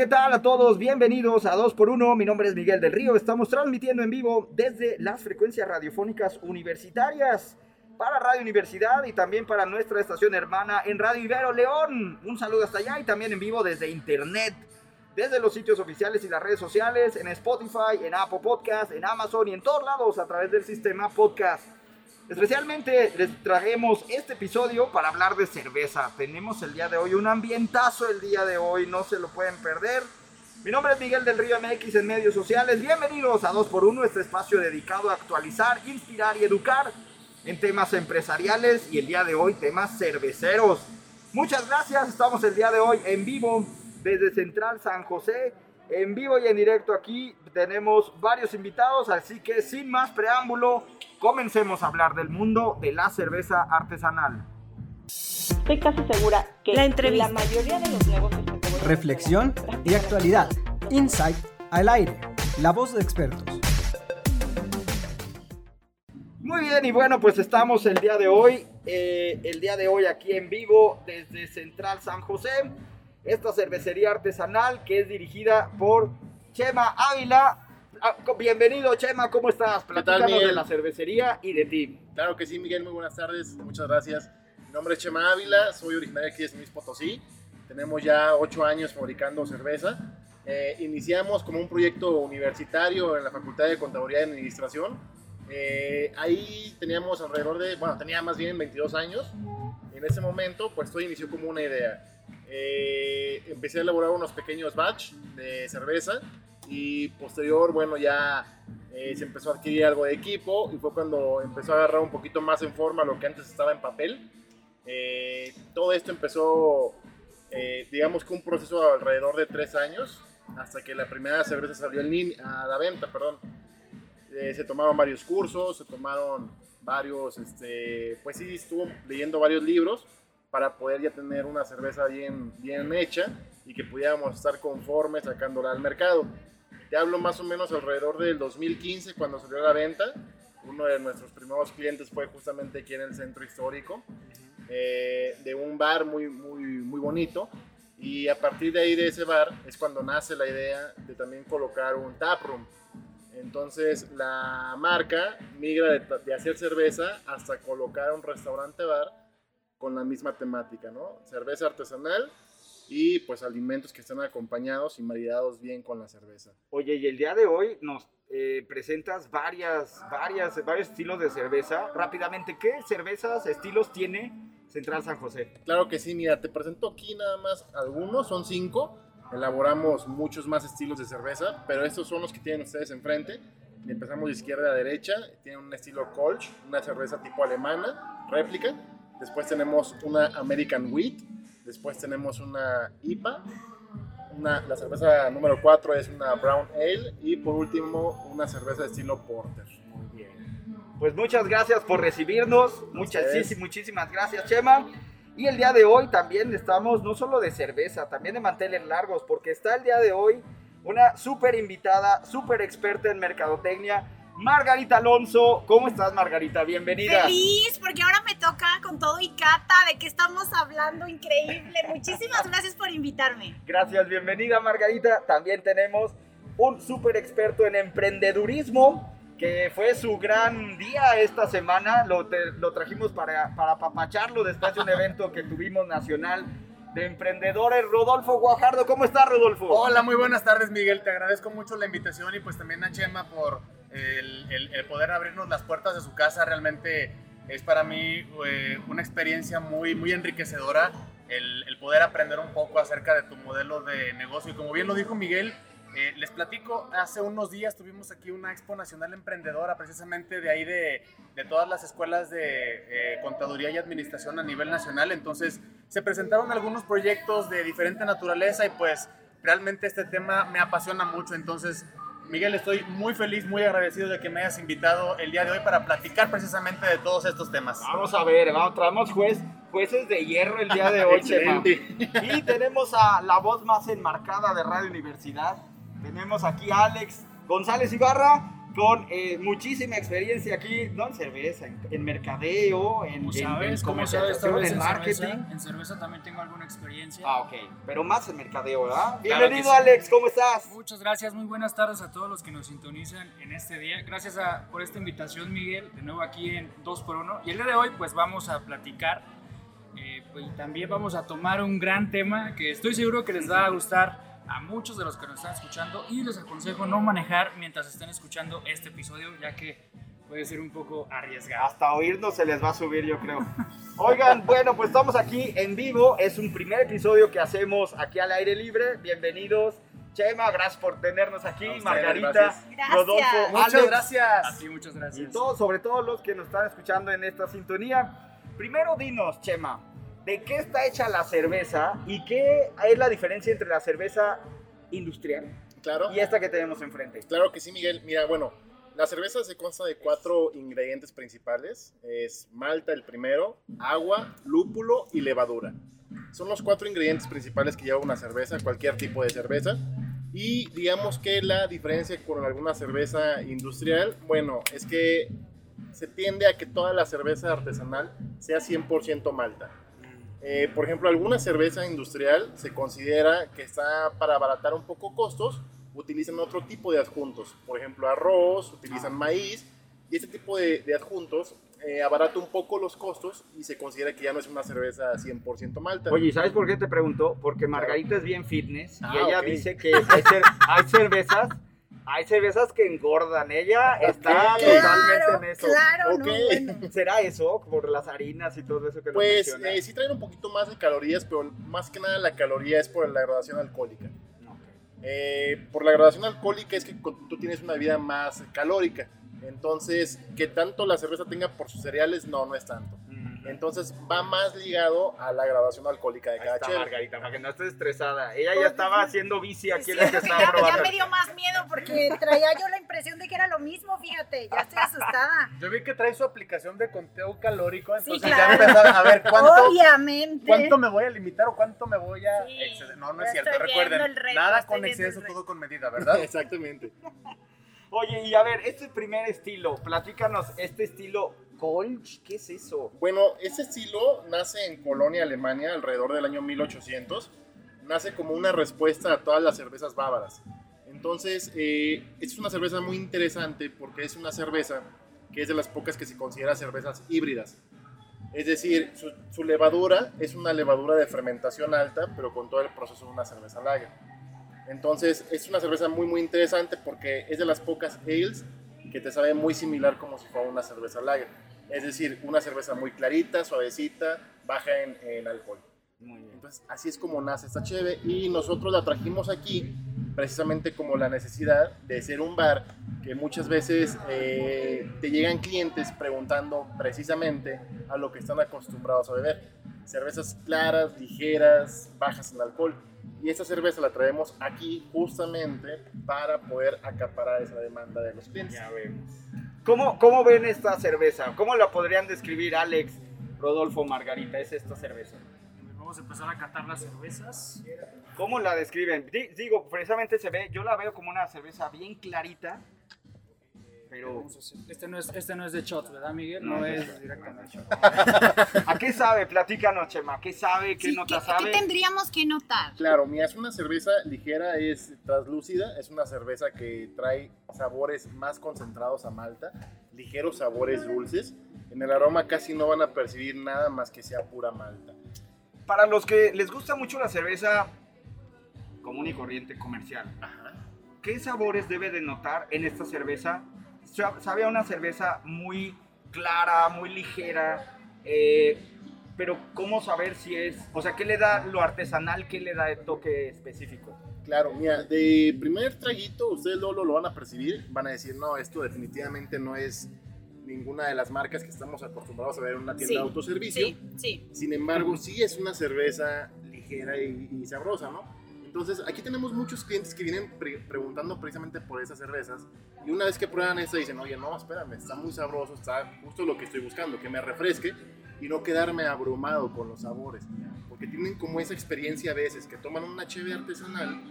¿Qué tal a todos? Bienvenidos a 2x1. Mi nombre es Miguel del Río. Estamos transmitiendo en vivo desde las frecuencias radiofónicas universitarias para Radio Universidad y también para nuestra estación hermana en Radio Ibero León. Un saludo hasta allá y también en vivo desde internet, desde los sitios oficiales y las redes sociales, en Spotify, en Apple Podcast, en Amazon y en todos lados a través del sistema podcast. Especialmente les trajemos este episodio para hablar de cerveza. Tenemos el día de hoy un ambientazo el día de hoy, no se lo pueden perder. Mi nombre es Miguel del Río MX en medios sociales. Bienvenidos a 2x1, este espacio dedicado a actualizar, inspirar y educar en temas empresariales y el día de hoy temas cerveceros. Muchas gracias, estamos el día de hoy en vivo desde Central San José. En vivo y en directo aquí tenemos varios invitados, así que sin más preámbulo, comencemos a hablar del mundo de la cerveza artesanal. Estoy casi segura que La entrevista. la mayoría de los negocios que Reflexión y actualidad. Insight al aire. La voz de expertos. Muy bien, y bueno, pues estamos el día de hoy, eh, el día de hoy aquí en vivo desde Central San José, esta cervecería artesanal que es dirigida por Chema Ávila. Ah, Bienvenido Chema, ¿cómo estás? tal, Platícanos de la cervecería y de ti. Claro que sí, Miguel, muy buenas tardes, muchas gracias. Mi nombre es Chema Ávila, soy originario aquí de San Luis Potosí. Tenemos ya ocho años fabricando cerveza. Eh, iniciamos como un proyecto universitario en la Facultad de Contaduría y Administración. Eh, ahí teníamos alrededor de, bueno, tenía más bien 22 años. En ese momento, pues todo inició como una idea. Eh, empecé a elaborar unos pequeños batch de cerveza y posterior, bueno, ya eh, se empezó a adquirir algo de equipo y fue cuando empezó a agarrar un poquito más en forma lo que antes estaba en papel. Eh, todo esto empezó, eh, digamos que un proceso de alrededor de tres años, hasta que la primera cerveza salió en a la venta, perdón. Eh, se tomaron varios cursos, se tomaron varios, este, pues sí, estuvo leyendo varios libros para poder ya tener una cerveza bien, bien hecha y que pudiéramos estar conformes sacándola al mercado. Te hablo más o menos alrededor del 2015 cuando salió a la venta. Uno de nuestros primeros clientes fue justamente aquí en el centro histórico, eh, de un bar muy, muy, muy bonito. Y a partir de ahí, de ese bar, es cuando nace la idea de también colocar un taproom. Entonces la marca migra de, de hacer cerveza hasta colocar un restaurante bar con la misma temática, ¿no? Cerveza artesanal y pues alimentos que estén acompañados y maridados bien con la cerveza. Oye, y el día de hoy nos eh, presentas varias, varias, varios estilos de cerveza. Rápidamente, ¿qué cervezas, estilos tiene Central San José? Claro que sí, mira, te presento aquí nada más algunos, son cinco. Elaboramos muchos más estilos de cerveza, pero estos son los que tienen ustedes enfrente. Empezamos de izquierda a derecha. Tienen un estilo Kolsch, una cerveza tipo alemana, réplica. Después tenemos una American Wheat. Después tenemos una IPA. Una, la cerveza número 4 es una Brown Ale. Y por último, una cerveza de estilo Porter. Muy bien. Pues muchas gracias por recibirnos. Muchas, muchísimas gracias, Chema. Y el día de hoy también estamos no solo de cerveza, también de manteles largos, porque está el día de hoy una súper invitada, súper experta en mercadotecnia, Margarita Alonso. ¿Cómo estás, Margarita? Bienvenida. Feliz, porque ahora me toca con todo y cata de qué estamos hablando, increíble. Muchísimas gracias por invitarme. Gracias, bienvenida, Margarita. También tenemos un súper experto en emprendedurismo, que fue su gran día esta semana. Lo, te- lo trajimos para, para apapacharlo después de un evento que tuvimos nacional de emprendedores. Rodolfo Guajardo, ¿cómo estás, Rodolfo? Hola, muy buenas tardes, Miguel. Te agradezco mucho la invitación y pues también a Chema por el, el- el poder abrirnos las puertas de su casa. Realmente es para mí eh, una experiencia muy, muy enriquecedora el, el poder aprender un poco acerca de tu modelo de negocio. Y como bien lo dijo Miguel, eh, les platico, hace unos días tuvimos aquí una Expo Nacional Emprendedora, precisamente de ahí de, de todas las escuelas de eh, contaduría y administración a nivel nacional. Entonces se presentaron algunos proyectos de diferente naturaleza y pues realmente este tema me apasiona mucho, entonces Miguel, estoy muy feliz, muy agradecido de que me hayas invitado el día de hoy para platicar precisamente de todos estos temas. Vamos a ver, vamos, traemos juez, jueces de hierro el día de hoy, Chema. Y tenemos a la voz más enmarcada de Radio Universidad. Tenemos aquí a Alex González Ibarra con eh, muchísima experiencia aquí, no en cerveza, en, en mercadeo, en, en- sabes, en comercialización, sabes, en marketing. cerveza, en cerveza también tengo alguna experiencia. Ah, ok, pero más en mercadeo, ¿verdad? Claro Bienvenido, sí. Alex, ¿cómo estás? Muchas gracias, muy buenas tardes a todos los que nos sintonizan en este día. Gracias a- por esta invitación, Miguel, de nuevo aquí en 2x1. Y el día de hoy, pues vamos a platicar eh, pues, y también vamos a tomar un gran tema que estoy seguro que les va a gustar a muchos de los que nos están escuchando y les aconsejo no manejar mientras estén escuchando este episodio, ya que puede ser un poco arriesgado. Hasta oírnos se les va a subir, yo creo. Oigan, bueno, pues estamos aquí en vivo. Es un primer episodio que hacemos aquí al aire libre. Bienvenidos. Chema, gracias por tenernos aquí. Margarita, gracias. Rodolfo, Muchas Alex, gracias. A ti, muchas gracias. y todos, sobre todo los que nos están escuchando en esta sintonía. Primero dinos, Chema, ¿de qué está hecha la cerveza y qué es la diferencia entre la cerveza industrial Claro. y esta que tenemos enfrente? Claro que sí, Miguel. Mira, bueno, la cerveza se consta de cuatro ingredientes principales. Es malta el primero, agua, lúpulo y levadura. Son los cuatro ingredientes principales que lleva una cerveza, cualquier tipo de cerveza. Y digamos que la diferencia con alguna cerveza industrial, bueno, es que se tiende a que toda la cerveza artesanal sea 100% malta. Eh, por ejemplo, alguna cerveza industrial se considera que está para abaratar un poco costos, utilizan otro tipo de adjuntos. Por ejemplo, arroz, utilizan maíz, y este tipo de, de adjuntos eh, abarata un poco los costos y se considera que ya no es una cerveza 100% malta. Oye, ¿y ¿sabes por qué te pregunto? Porque Margarita es bien fitness y Ah, ella ok. dice que hay, cer- hay cervezas, hay cervezas que engordan. Ella está Ok. totalmente en eso. claro, Ok. no, bueno. ¿Será eso? Por las harinas y todo eso que nos Pues mencionas? eh, sí traen un poquito más de calorías, pero más que nada la caloría es por la graduación alcohólica. Eh, por la graduación alcohólica es que tú tienes una vida más calórica. Entonces, que tanto la cerveza tenga por sus cereales, no, no es tanto. Entonces, va más ligado a la graduación alcohólica de Ahí cada está cheve. Margarita, para que no estés estresada. Ella ya estaba haciendo bici aquí en la que Sí, estaba ya, ya me dio más miedo porque traía yo la impresión de que era lo mismo, fíjate, ya estoy asustada. Yo vi que trae su aplicación de conteo calórico, Sí, entonces claro. ya empezaba a ver cuánto, Obviamente. cuánto me voy a limitar o cuánto me voy a Sí, exceder. No, no es cierto. Recuerden, reto, nada con exceso, todo con medida, ¿verdad? Exactamente. Oye, y a ver, este primer estilo, platícanos, este estilo ¿qué es eso? Bueno, ese estilo nace en Colonia, Alemania, alrededor del año 1800. Nace como una respuesta a todas las cervezas bávaras. Entonces, eh, es una cerveza muy interesante porque es una cerveza que es de las pocas que se considera cervezas híbridas. Es decir, su, su levadura es una levadura de fermentación alta, pero con todo el proceso de una cerveza lager. Entonces, es una cerveza muy, muy interesante porque es de las pocas ales que te sabe muy similar como si fuera una cerveza lager. Es decir, una cerveza muy clarita, suavecita, baja en, en alcohol. Entonces, así es como nace esta cheve y nosotros la trajimos aquí precisamente como la necesidad de ser un bar que muchas veces eh, te llegan clientes preguntando precisamente a lo que están acostumbrados a beber. Cervezas claras, ligeras, bajas en alcohol. Y esta cerveza la traemos aquí justamente para poder acaparar esa demanda de los clientes. Ya vemos. ¿Cómo, ¿Cómo ven esta cerveza? ¿Cómo la podrían describir Alex, Rodolfo, Margarita? Es esta cerveza. Vamos a empezar a catar las cervezas. ¿Cómo la describen? Di- Digo, precisamente se ve, yo la veo como una cerveza bien clarita, pero Este no es, este no es de shot, ¿verdad, Miguel? No, No, no es es directamente. ¿a qué sabe? Platícanos, Chema, ¿qué sabe? ¿Qué Sí, nota ¿qué, sabe? qué tendríamos que notar? Claro, mira, es una cerveza ligera, es translúcida, es una cerveza que trae sabores más concentrados a malta, ligeros sabores dulces. En el aroma casi no van a percibir nada más que sea pura malta. Para los que les gusta mucho la cerveza común y corriente comercial, ¿qué sabores debe de notar en esta cerveza? Sa- Sabe a una cerveza muy clara, muy ligera, eh, pero ¿cómo saber si es, o sea, qué le da lo artesanal, qué le da el toque específico? Claro, mira, de primer traguito ustedes luego lo van a percibir, van a decir, no, esto definitivamente no es ninguna de las marcas que estamos acostumbrados a ver en una tienda Sí, de autoservicio. Sí, sí. Sin embargo, sí es una cerveza ligera y, y sabrosa, ¿no? Entonces, aquí tenemos muchos clientes que vienen pre- preguntando precisamente por esas cervezas. Y una vez que prueban esta, dicen, oye, no, espérame, está muy sabroso, está justo lo que estoy buscando, que me refresque y no quedarme abrumado con los sabores. Porque tienen como esa experiencia a veces, que toman una cheve artesanal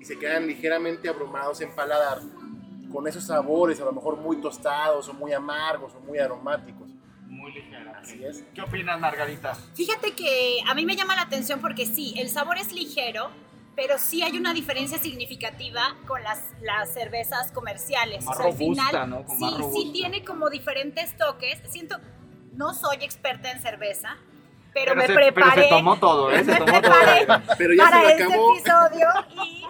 y se quedan ligeramente abrumados en paladar con esos sabores, a lo mejor muy tostados o muy amargos o muy aromáticos. Muy ligera. Así es. ¿Qué opinas, Margarita? Fíjate que a mí me llama la atención porque sí, el sabor es ligero, pero sí hay una diferencia significativa con las, las cervezas comerciales. Más o sea, al final, sí, más sí robusta. tiene como diferentes toques. Siento, no soy experta en cerveza, pero, me se, preparé. Pero se tomó todo, ¿eh? Se me tomó preparé todo. Pero ya para se este acabó. episodio y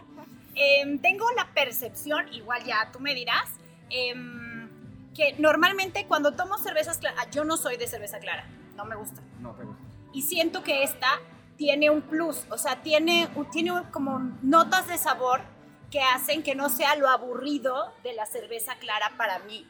em, tengo la percepción, igual ya tú me dirás, em, que normalmente cuando tomo cervezas claras, yo no soy de cerveza clara, no me gusta. No te gusta. Y siento que esta tiene un plus, o sea, tiene, tiene como notas de sabor que hacen que no sea lo aburrido de la cerveza clara para mí.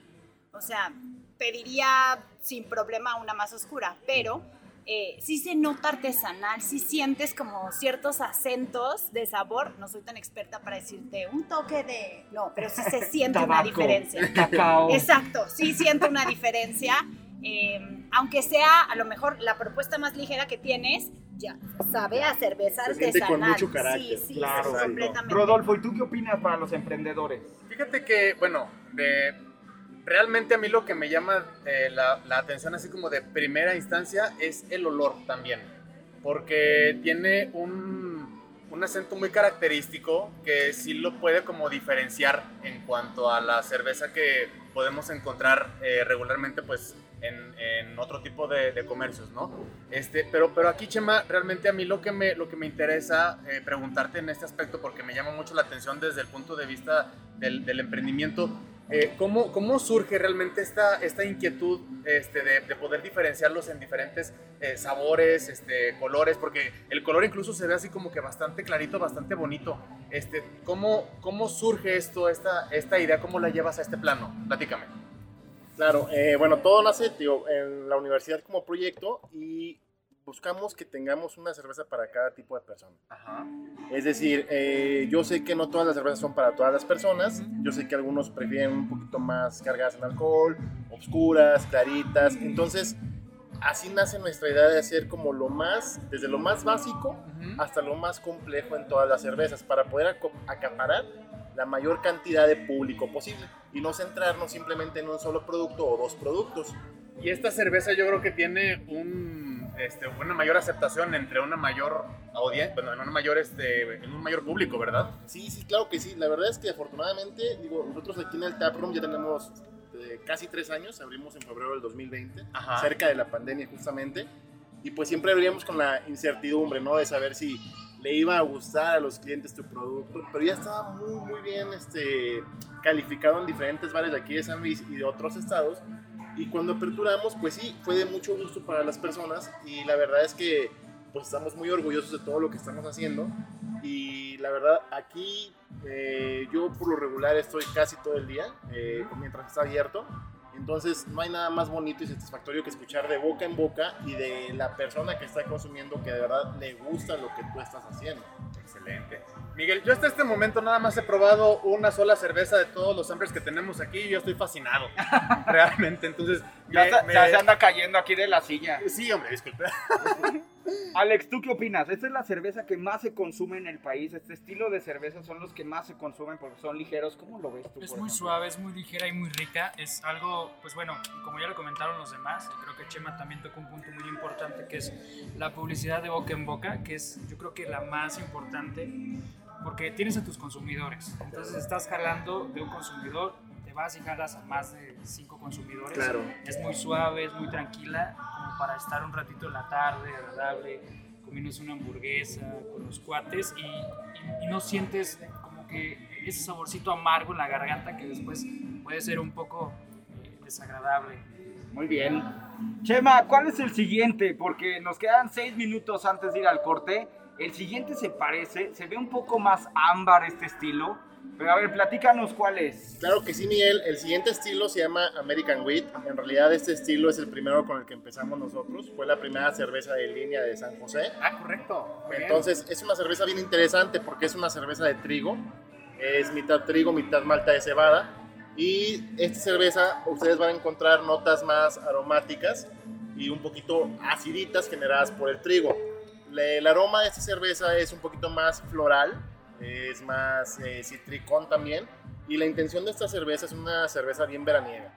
O sea, pediría sin problema una más oscura, pero eh, sí se nota artesanal, sí sientes como ciertos acentos de sabor. No soy tan experta para decirte un toque de... No, pero sí se siente una Tabaco, diferencia. cacao. Exacto, sí siento una diferencia. eh, aunque sea a lo mejor la propuesta más ligera que tienes, ya sabe a cerveza Se siente con artesanal. mucho carácter. Sí, sí, Claro. sí, completamente. Rodolfo, ¿y tú qué opinas para los emprendedores? Fíjate que, bueno, de- realmente a mí lo que me llama eh, la, la atención así como de primera instancia es el olor también, porque tiene un, un acento muy característico que sí lo puede como diferenciar en cuanto a la cerveza que podemos encontrar eh, regularmente pues en, en otro tipo de, de comercios, ¿no? Este, pero, pero aquí, Chema, realmente a mí lo que me, lo que me interesa eh, preguntarte en este aspecto, porque me llama mucho la atención desde el punto de vista del, del emprendimiento, eh, ¿cómo, ¿cómo surge realmente esta, esta inquietud este, de, de poder diferenciarlos en diferentes eh, sabores, este, colores? Porque el color incluso se ve así como que bastante clarito, bastante bonito. Este, ¿cómo, ¿Cómo surge esto, esta, esta idea? ¿Cómo la llevas a este plano? Platícame. Claro, eh, bueno, todo nace digo, en la universidad como proyecto y buscamos que tengamos una cerveza para cada tipo de persona. Es decir, eh, yo sé que no todas las cervezas son para todas las personas, yo sé que algunos prefieren un poquito más cargadas en alcohol, obscuras, claritas, entonces así nace nuestra idea de hacer como lo más, desde lo más básico hasta lo más complejo en todas las cervezas, para poder acaparar la mayor cantidad de público posible y no centrarnos simplemente en un solo producto o dos productos. Y esta cerveza yo creo que tiene un, este, una mayor aceptación entre una mayor audiencia, bueno, en, una mayor, este, en un mayor público, ¿verdad? Sí, sí, claro que sí. La verdad es que afortunadamente, digo, nosotros aquí en el Taproom ya tenemos eh, casi tres años, abrimos en febrero del 2020, Ajá. cerca de la pandemia justamente, y pues siempre abríamos con la incertidumbre, ¿no? De saber si le iba a gustar a los clientes tu producto, pero ya estaba muy, muy bien este, calificado en diferentes bares de aquí de San Luis y de otros estados. Y cuando aperturamos, pues sí, fue de mucho gusto para las personas y la verdad es que pues estamos muy orgullosos de todo lo que estamos haciendo y la verdad aquí eh, yo por lo regular estoy casi todo el día eh, mientras está abierto entonces no hay nada más bonito y satisfactorio que escuchar de boca en boca y de la persona que está consumiendo que de verdad le gusta lo que tú estás haciendo. Excelente. Miguel, yo hasta este momento nada más he probado una sola cerveza de todos los hombres que tenemos aquí y yo estoy fascinado. Realmente, entonces... Ya, me- se- me- ya se anda cayendo aquí de la silla. Sí, hombre, disculpe. Alex, ¿tú qué opinas? Esta es la cerveza que más se consume en el país. Este estilo de cerveza son los que más se consumen porque son ligeros. ¿Cómo lo ves tú? Es muy ejemplo? suave, es muy ligera y muy rica. Es algo, pues bueno, como ya lo comentaron los demás, creo que Chema también tocó un punto muy importante que es la publicidad de boca en boca, que es yo creo que la más importante porque tienes a tus consumidores. Entonces estás jalando de un consumidor, te vas y jalas a más de cinco consumidores. Claro. Es muy suave, es muy tranquila, como para estar un ratito en la tarde, agradable, comiéndose una hamburguesa con los cuates y, y- y no sientes como que ese saborcito amargo en la garganta que después puede ser un poco eh, desagradable. Muy bien. Chema, ¿cuál es el siguiente? Porque nos quedan seis minutos antes de ir al corte. El siguiente se parece, se ve un poco más ámbar este estilo. Pero a ver, platícanos cuál es. Claro que sí, Miguel. El siguiente estilo se llama American Wheat. En realidad este estilo es el primero con el que empezamos nosotros. Fue la primera cerveza de línea de San José. Ah, correcto. Muy bien. Entonces es una cerveza bien interesante porque es una cerveza de trigo. Es mitad trigo, mitad malta de cebada. Y esta cerveza ustedes van a encontrar notas más aromáticas y un poquito aciditas generadas por el trigo. El aroma de esta cerveza es un poquito más floral, es más eh, citricón también. Y la intención de esta cerveza es una cerveza bien veraniega,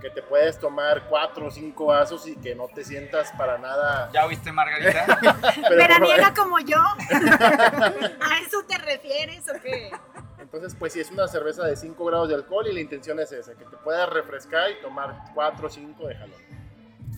que te puedes tomar cuatro o cinco vasos y que no te sientas para nada. ¿Ya oíste, Margarita? Pero- ¿Veraniega como yo? ¿A eso te refieres o qué? Entonces, pues sí, es una cerveza de 5 grados de alcohol y la intención es esa, que te puedas refrescar y tomar 4 o 5 de jalón.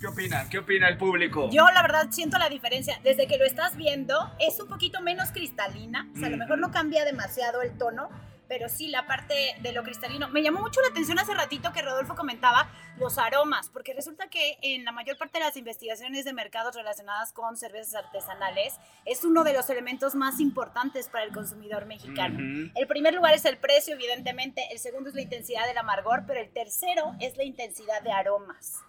¿Qué opinan? ¿Qué opina el público? Yo la verdad siento la diferencia. Desde que lo estás viendo es un poquito menos cristalina. O sea, a lo mejor no cambia demasiado el tono, pero sí la parte de lo cristalino. Me llamó mucho la atención hace ratito que Rodolfo comentaba los aromas, porque resulta que en la mayor parte de las investigaciones de mercados relacionadas con cervezas artesanales es uno de los elementos más importantes para el consumidor mexicano. El primer lugar es el precio, evidentemente. El segundo es la intensidad del amargor, pero el tercero es la intensidad de aromas.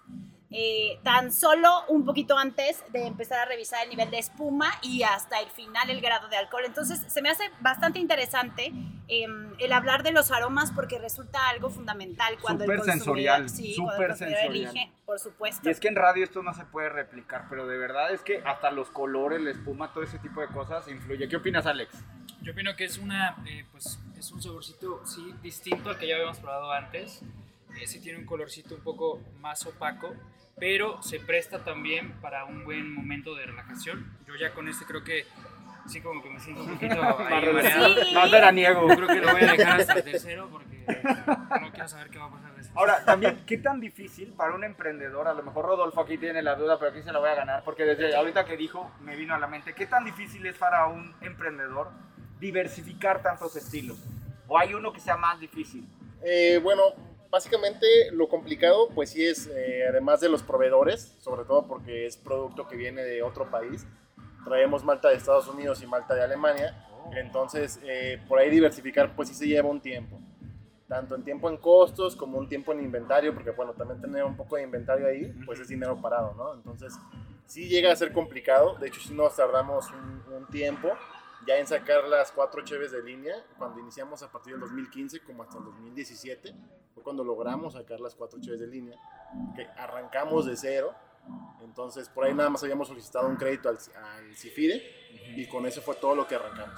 Eh, tan solo un poquito antes de empezar a revisar el nivel de espuma y hasta el final el grado de alcohol. Entonces se me hace bastante interesante eh, el hablar de los aromas porque resulta algo fundamental cuando el Súper consumidor, sensorial, sí, súper cuando el sensorial. elige, por supuesto. Y es que en radio esto no se puede replicar, pero de verdad es que hasta los colores, la espuma, todo ese tipo de cosas influye. ¿Qué opinas, Alex? Yo opino que es una, eh, pues, es un saborcito, sí, distinto al que ya habíamos probado antes. Eh, sí tiene un colorcito un poco más opaco, pero se presta también para un buen momento de relajación. Yo ya con este creo que sí como que me siento un poquito ahí. Sí. Más veraniego. Yo creo que lo voy a dejar hasta el tercero porque no quiero saber qué va a pasar después. Ahora, también, ¿qué tan difícil para un emprendedor? A lo mejor Rodolfo aquí tiene la duda, pero aquí se la voy a ganar, porque desde ahorita que dijo, me vino a la mente, ¿qué tan difícil es para un emprendedor diversificar tantos estilos? ¿O hay uno que sea más difícil? Eh, bueno, básicamente lo complicado, pues sí es, eh, además de los proveedores, sobre todo porque es producto que viene de otro país. Traemos malta de Estados Unidos y malta de Alemania. Entonces, eh, por ahí diversificar, pues sí se lleva un tiempo. Tanto en tiempo en costos como un tiempo en inventario, porque bueno, también tener un poco de inventario ahí, pues es dinero parado, ¿no? Entonces, sí llega a ser complicado. De hecho, sí nos tardamos un, un tiempo ya en sacar las cuatro cheves de línea, cuando iniciamos a partir del 2015 como hasta el 2017, fue cuando logramos sacar las cuatro cheves de línea, que arrancamos de cero, entonces por ahí nada más habíamos solicitado un crédito al, al CIFIDE y con eso fue todo lo que arrancamos.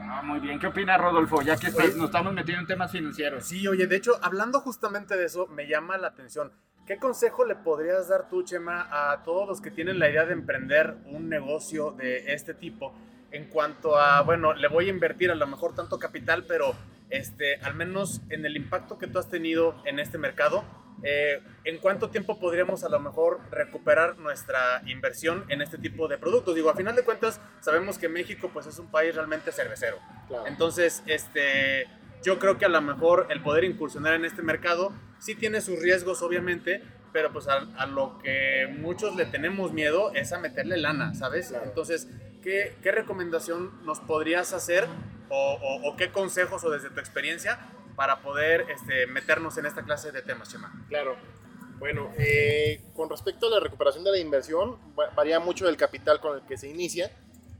Ah, muy bien. ¿Qué opina Rodolfo? Ya que estás- nos estamos metiendo en temas financieros. Sí, oye, de hecho, hablando justamente de eso, me llama la atención. ¿Qué consejo le podrías dar tú, Chema, a todos los que tienen la idea de emprender un negocio de este tipo? En cuanto a, bueno, le voy a invertir a lo mejor tanto capital, pero este, al menos en el impacto que tú has tenido en este mercado, eh, ¿en cuánto tiempo podríamos a lo mejor recuperar nuestra inversión en este tipo de productos? Digo, a final de cuentas, sabemos que México pues es un país realmente cervecero. Entonces, este, yo creo que a lo mejor el poder incursionar en este mercado sí tiene sus riesgos, obviamente, pero pues a, a lo que muchos le tenemos miedo es a meterle lana, ¿sabes? Entonces, ¿qué, qué recomendación nos podrías hacer o, o- o qué consejos o desde tu experiencia para poder este, meternos en esta clase de temas, Chema? Claro. Bueno, eh, con respecto a la recuperación de la inversión, va- varía mucho del capital con el que se inicia.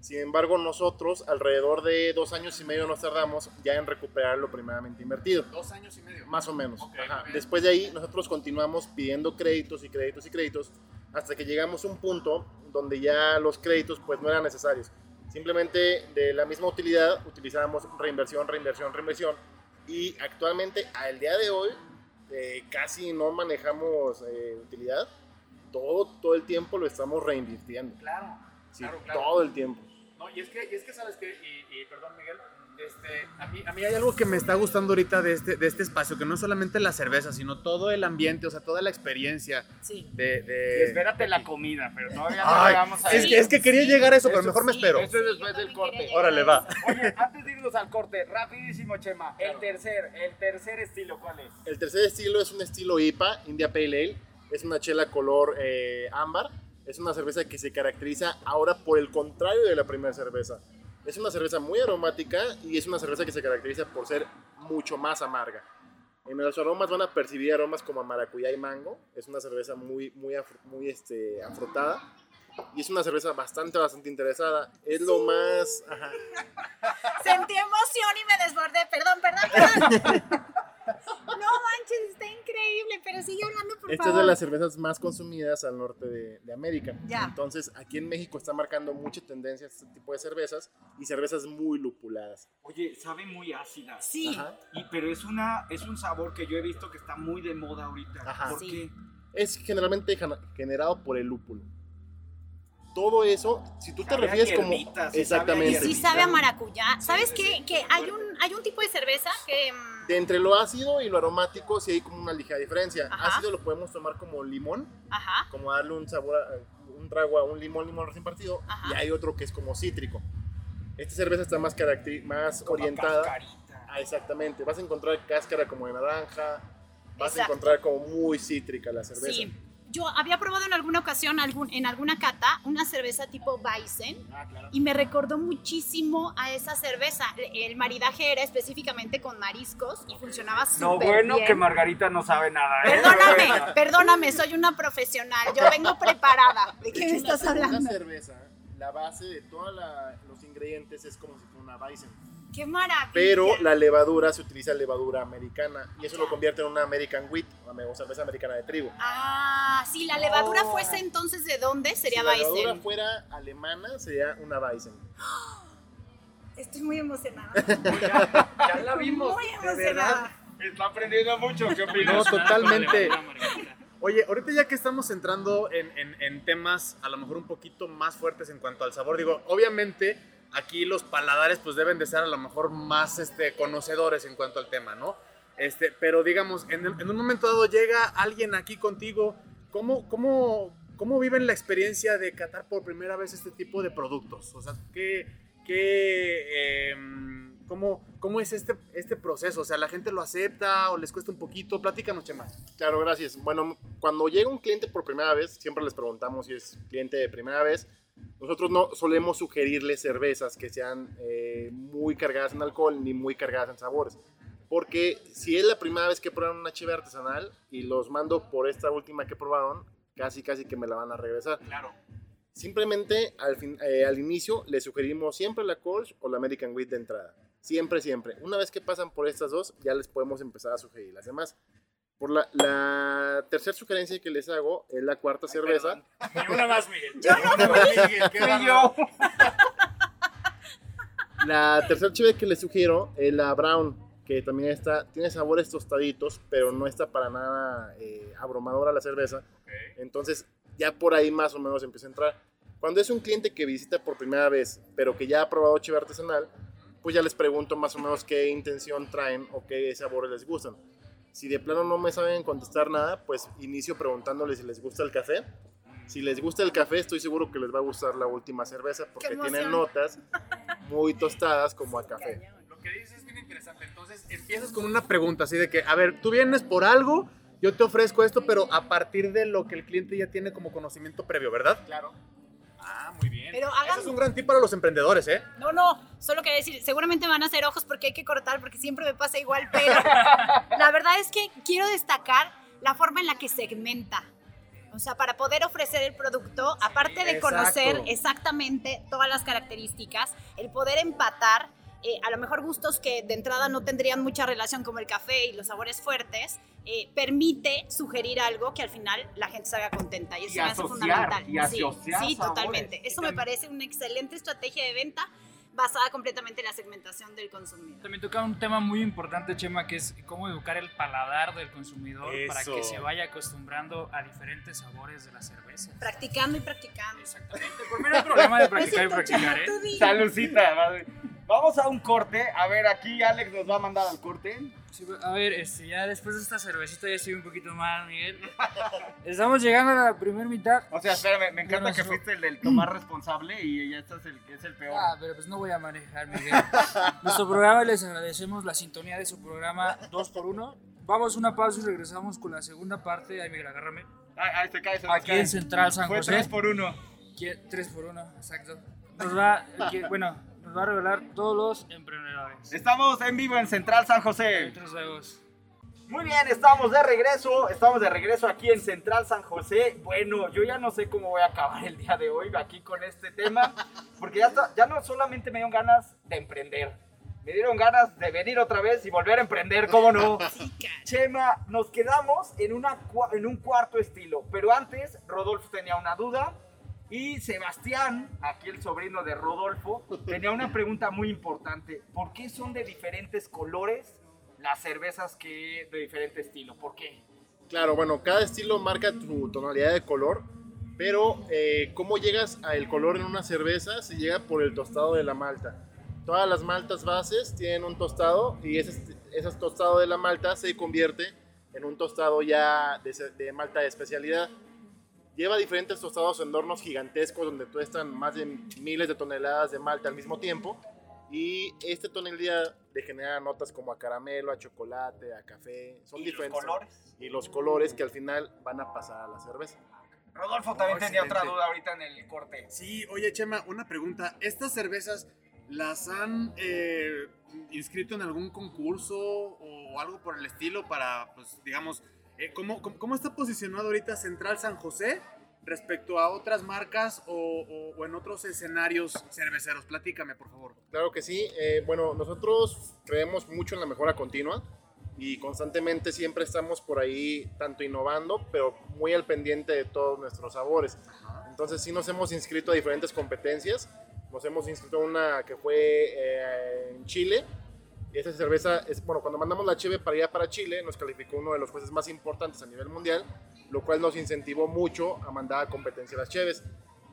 Sin embargo, nosotros alrededor de dos años y medio nos tardamos ya en recuperar lo primeramente invertido. Dos años y medio. Más o menos. Ajá. Después de ahí, nosotros continuamos pidiendo créditos y créditos y créditos hasta que llegamos a un punto donde ya los créditos pues no eran necesarios. Simplemente de la misma utilidad utilizábamos reinversión, reinversión, reinversión. Y actualmente, al día de hoy, eh, casi no manejamos eh, utilidad. Todo, todo el tiempo lo estamos reinvirtiendo. Claro. Sí, claro, claro. todo el tiempo. No, y es que, y es que sabes que, y, y perdón Miguel, este, a, mí, a mí hay algo que me está gustando ahorita de este, de este espacio, que no es solamente la cerveza, sino todo el ambiente, o sea, toda la experiencia Sí. de... de- Y espérate la comida, pero todavía no llegamos a es, que, es que quería llegar a eso, pero mejor me espero. Eso es después del corte. Órale, va. Oye, antes de irnos al corte, rapidísimo, Chema. El tercer, el tercer estilo, ¿cuál es? El tercer estilo es un estilo IPA, India Pale Ale. Es una chela color eh, ámbar. Es una cerveza que se caracteriza ahora por el contrario de la primera cerveza. Es una cerveza muy aromática y es una cerveza que se caracteriza por ser mucho más amarga. En los aromas van a percibir aromas como a maracuyá y mango. Es una cerveza muy, muy, muy este, afrutada. Y es una cerveza bastante, bastante interesada. Es lo más... ajá. Sentí emoción y me desbordé. Perdón, perdón, perdón. No manches, está increíble, pero sigue hablando, por Esta es favor. de las cervezas más consumidas al norte de, de América. Ya. Entonces, aquí en México está marcando mucha tendencia este tipo de cervezas y cervezas muy lupuladas. Oye, sabe muy ácida. Sí. Ajá. Y, pero es, una, es un sabor que yo he visto que está muy de moda ahorita. Ajá. ¿Por Sí. qué? Es generalmente generado por el lúpulo. Todo eso, si tú te refieres como... a Y Exactamente. sí sabe a maracuyá. ¿Sabes qué? Que hay un, hay un tipo de cerveza que... mm, De entre lo ácido y lo aromático sí hay como una ligera diferencia. Ajá. Ácido lo podemos tomar como limón, Ajá. como darle un sabor, a- un trago a un limón, limón recién partido, Ajá. y hay otro que es como cítrico. Esta cerveza está más, caracteri- más orientada. Cascarita. Ah, exactamente. Vas a encontrar cáscara como de naranja. Vas Exacto. a encontrar como muy cítrica la cerveza. Sí. Yo había probado en alguna ocasión, algún, en alguna cata, una cerveza tipo Weizen Ah, claro. y me recordó muchísimo a esa cerveza. El maridaje era específicamente con mariscos y funcionaba súper No, bueno bien. que Margarita no sabe nada. ¿eh? Perdóname, perdóname, soy una profesional. Yo vengo preparada. ¿De qué me estás Una hablando? cerveza, la base de todos los ingredientes es como si fuera una Weizen. Qué maravilla. Pero la levadura se utiliza levadura americana y eso lo convierte en una American Wheat, o cerveza americana de trigo. Ah, si la levadura fuese entonces de dónde sería si la levadura Weizen. fuera alemana, sería una Weizen. Estoy muy emocionada. Ya la vimos. Muy emocionada. Está aprendiendo mucho. ¿Qué No, opinas? totalmente. Oye, ahorita ya que estamos entrando en, en- en temas a lo mejor un poquito más fuertes en cuanto al sabor, digo, obviamente aquí los paladares pues deben de ser a lo mejor más este, conocedores en cuanto al tema, ¿no? Este, pero digamos, en, el- en un momento dado llega alguien aquí contigo, ¿cómo, cómo, cómo viven la experiencia de catar por primera vez este tipo de productos? O sea, ¿qué, qué, em, cómo, cómo es este, este proceso? O sea, ¿la gente lo acepta o les cuesta un poquito? Platícanos, Chema. Claro, gracias. Bueno, cuando llega un cliente por primera vez, siempre les preguntamos si es cliente de primera vez. Nosotros no solemos sugerirles cervezas que sean eh, muy cargadas en alcohol ni muy cargadas en sabores. Porque si es la primera vez que prueban una chiva artesanal y los mando por esta última que probaron, casi casi que me la van a regresar. Claro. Simplemente al, fin- eh, al inicio les sugerimos siempre la Kolsch o la American Wheat de entrada. Siempre, siempre. Una vez que pasan por estas dos, ya les podemos empezar a sugerir las demás. Por la, la tercera sugerencia que les hago es la cuarta cerveza. Y una más, Miguel. Yo no fui. Yo. La tercera chive que les sugiero es la Brown, que también está, tiene sabores tostaditos, pero no está para nada eh, abrumadora la cerveza. Entonces, ya por ahí más o menos empieza a entrar. Cuando es un cliente que visita por primera vez, pero que ya ha probado chive artesanal, pues ya les pregunto más o menos qué intención traen o qué sabores les gustan. Si de plano no me saben contestar nada, pues inicio preguntándoles si les gusta el café. Si les gusta el café, estoy seguro que les va a gustar la última cerveza porque tiene notas muy tostadas como a café. Lo que dices es bien interesante. Entonces empiezas con una pregunta así de que, a ver, tú vienes por algo, yo te ofrezco esto, pero a partir de lo que el cliente ya tiene como conocimiento previo, ¿verdad? Claro. Ah, muy bien. Pero Eso hagan es un gran tip para los emprendedores, ¿eh? No, no, solo quería decir, seguramente van a hacer ojos porque hay que cortar, porque siempre me pasa igual, pero la verdad es que quiero destacar la forma en la que segmenta. O sea, para poder ofrecer el producto, aparte de exacto. conocer exactamente todas las características, el poder empatar, eh, a lo mejor gustos que de entrada no tendrían mucha relación como el café y los sabores fuertes, eh, permite sugerir algo que al final la gente salga contenta. Y eso Y me hace asociar, fundamental. y sí, asociar sí, totalmente. Eso me parece una excelente estrategia de venta basada completamente en la segmentación del consumidor. También toca un tema muy importante, Chema, que es cómo educar el paladar del consumidor para que se vaya acostumbrando a diferentes sabores de la cerveza. Practicando y practicando. Exactamente. Por mí no hay problema de practicar y practicar, ¿eh? Salucita, madre. Vamos a un corte. A ver, aquí Alex nos va a mandar al corte. Sí, a ver, este, ya después de esta cervecita ya estoy un poquito mal, Miguel. Estamos llegando a la primera mitad. O sea, espérame, me encanta Bueno, que fuiste el del tomar responsable y ya estás el que es el peor. Ah, pero pues no voy a manejar, Miguel. Nuestro programa les agradecemos la sintonía de su programa 2x1. Vamos una pausa y regresamos con la segunda parte. Ay, Miguel, agárrame. Ay, ay, se cae, se Aquí cae. en Central San Fue José. 3 por 1. ¿Qué? 3 por 1, exacto. Nos va, que- bueno, va a revelar todos los emprendedores. Estamos en vivo en Central San José. Muy bien, estamos de regreso, estamos de regreso aquí en Central San José. Bueno, yo ya no sé cómo voy a acabar el día de hoy aquí con este tema, porque ya, está- ya no solamente me dieron ganas de emprender, me dieron ganas de venir otra vez y volver a emprender, ¿cómo no? Chema, nos quedamos en, una, en un cuarto estilo, pero antes Rodolfo tenía una duda y Sebastián, aquí el sobrino de Rodolfo, tenía una pregunta muy importante. ¿Por qué son de diferentes colores las cervezas que de diferente estilo? ¿Por qué? Claro, bueno, cada estilo marca tu tonalidad de color, pero eh, cómo llegas al color en una cerveza se llega por el tostado de la malta. Todas las maltas bases tienen un tostado y ese, ese tostado de la malta se convierte en un tostado ya de, de malta de especialidad. Lleva diferentes tostados en hornos gigantescos donde tuestan más de miles de toneladas de malta al mismo tiempo. Y esta tonalidad le genera notas como a caramelo, a chocolate, a café. Son ¿Y los diferentes. colores? Y los colores que al final van a pasar a la cerveza. Rodolfo también Oh, tenía otra duda ahorita en el corte. Sí, oye Chema, una pregunta. ¿Estas cervezas las han eh, inscrito en algún concurso o algo por el estilo para, pues, digamos, eh, ¿cómo, cómo, cómo está posicionado ahorita Central San José respecto a otras marcas o, o- o en otros escenarios cerveceros? Platícame, por favor. Claro que sí. eh, bueno, nosotros creemos mucho en la mejora continua y constantemente siempre estamos por ahí tanto innovando, pero muy al pendiente de todos nuestros sabores. Entonces sí nos hemos inscrito a diferentes competencias. Nos hemos inscrito a una que fue eh, en Chile. Y esa cerveza, es, bueno, cuando mandamos la cheve para allá para Chile, nos calificó uno de los jueces más importantes a nivel mundial, lo cual nos incentivó mucho a mandar a competencia las cheves.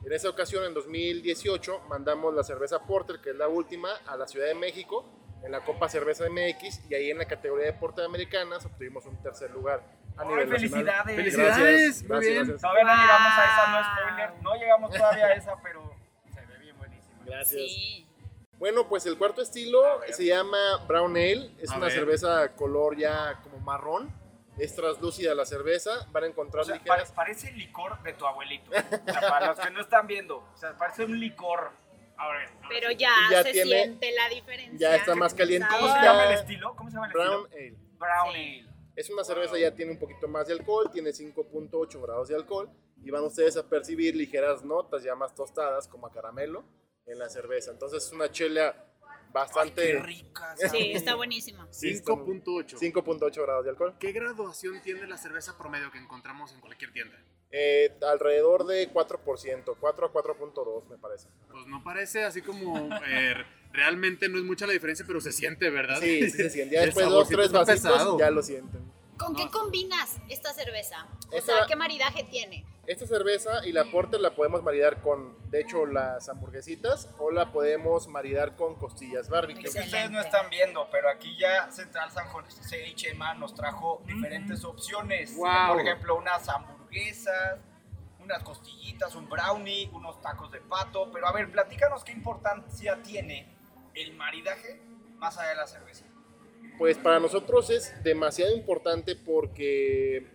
En esa ocasión, en 2018, mandamos la cerveza Porter, que es la última, a la Ciudad de México, en la Copa Cerveza MX, y ahí en la categoría de Porter Americanas obtuvimos un tercer lugar a ¡Ay, nivel nacional. felicidades! ¡Felicidades! Muy Gracias, bien. gracias. Todavía no llegamos a esa, no spoiler. No llegamos todavía a esa, pero se ve bien buenísima. Gracias. Sí. Bueno, pues el cuarto estilo se llama Brown Ale. Es A una ver. cerveza color ya como marrón. Es translúcida la cerveza. Van a encontrar O sea, ligeras. pare- parece el licor de tu abuelito. O sea, para los que no están viendo. O sea, parece un licor. A ver. a ver Pero ya, se tiene- siente la diferencia. ya está más calientita. ¿Cómo se llama el estilo? ¿Cómo se llama el Brown estilo? Ale. Brown Sí. Ale. Es una cerveza ya tiene un poquito más de alcohol, tiene 5.8 grados de alcohol y van ustedes a percibir ligeras notas ya más tostadas como a caramelo en la cerveza. Entonces es una chela bastante... Qué rica. Sí, está buenísima. 5.8. 5.8 grados de alcohol. ¿Qué graduación tiene la cerveza promedio que encontramos en cualquier tienda? Eh, alrededor de 4%, 4 a 4.2 me parece. Pues no parece así como eh, realmente no es mucha la diferencia, pero se siente, ¿verdad? Sí, sí se siente. Ya El después de dos, tres está vasitos pesado. ya lo sienten. ¿Con qué combinas esta cerveza? O Esta- sea, ¿qué maridaje tiene? Esta cerveza y la porter la podemos maridar con, de hecho, las hamburguesitas o la podemos maridar con costillas barbecue. Es que ustedes no están viendo, pero aquí ya Central San José y Chema nos trajo diferentes opciones. Wow. Por ejemplo, unas hamburguesas, unas costillitas, un brownie, unos tacos de pato. Pero a ver, platícanos qué importancia tiene el maridaje más allá de la cerveza. Pues para nosotros es demasiado importante porque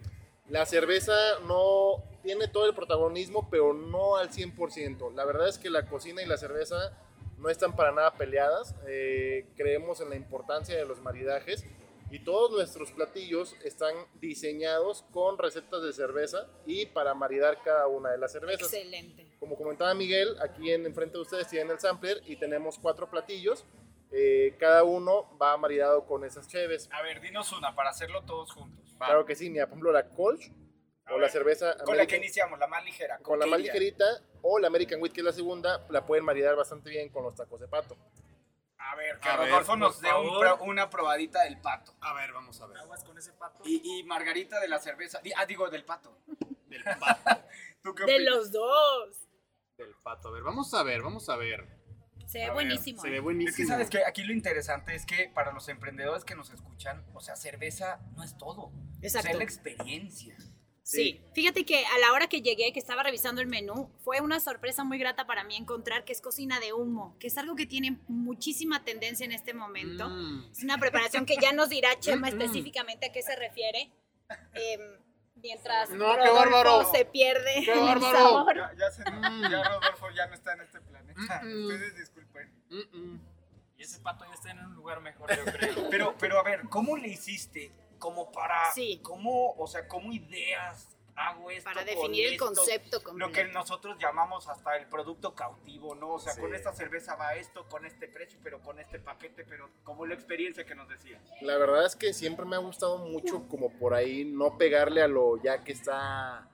la cerveza no tiene todo el protagonismo, pero no al 100%. La verdad es que la cocina y la cerveza no están para nada peleadas. Eh, creemos en la importancia de los maridajes y todos nuestros platillos están diseñados con recetas de cerveza y para maridar cada una de las cervezas. Excelente. Como comentaba Miguel, aquí en enfrente de ustedes tienen el sampler y tenemos cuatro platillos. Eh, cada uno va maridado con esas cheves. A ver, dinos una para hacerlo todos juntos. Claro que sí, mira, por ejemplo, la Kolsch A o ver, la cerveza Con la que American- iniciamos, la más ligera. con la qué más ligerita o la American Wheat, que es la segunda, la pueden maridar bastante bien con los tacos de pato. A ver, que A ver, Rodolfo por nos dé un una probadita del pato. A ver, vamos a ver. Aguas con ese pato. Y, y Margarita de la cerveza. Ah, digo, del pato. Del pato. ¿Tú qué De los dos. Del pato. A ver, vamos a ver, vamos a ver. Se ve A ver, buenísimo. Se ve ¿eh? buenísimo. Es que sabes que aquí lo interesante es que para los emprendedores que nos escuchan, o sea, cerveza no es todo. Exacto. O sea, es la experiencia. Sí. fíjate que a la hora que llegué, que estaba revisando el menú, fue una sorpresa muy grata para mí encontrar que es cocina de humo, que es algo que tiene muchísima tendencia en este momento. Mm. Es una preparación que ya nos dirá Chema Mm, mm. específicamente a qué se refiere. Em, Mientras No, qué bárbaro. se pierde Qué el bárbaro. sabor. Ya, ya, se- ya Rodolfo ya no está en este planeta. Mm, mm. Ustedes disculpen. Y ese pato ya está en un lugar mejor, yo creo. Pero, pero a ver, ¿cómo le hiciste? Como para, Sí. ¿cómo, o sea, cómo ideas hago esto Para con definir el esto? concepto Lo completo. que nosotros llamamos hasta el producto cautivo, ¿no? O sea, Sí. con esta cerveza va esto, con este precio, pero con este paquete, pero como la experiencia que nos decía. La verdad es que siempre me ha gustado mucho como por ahí no pegarle a lo ya que está,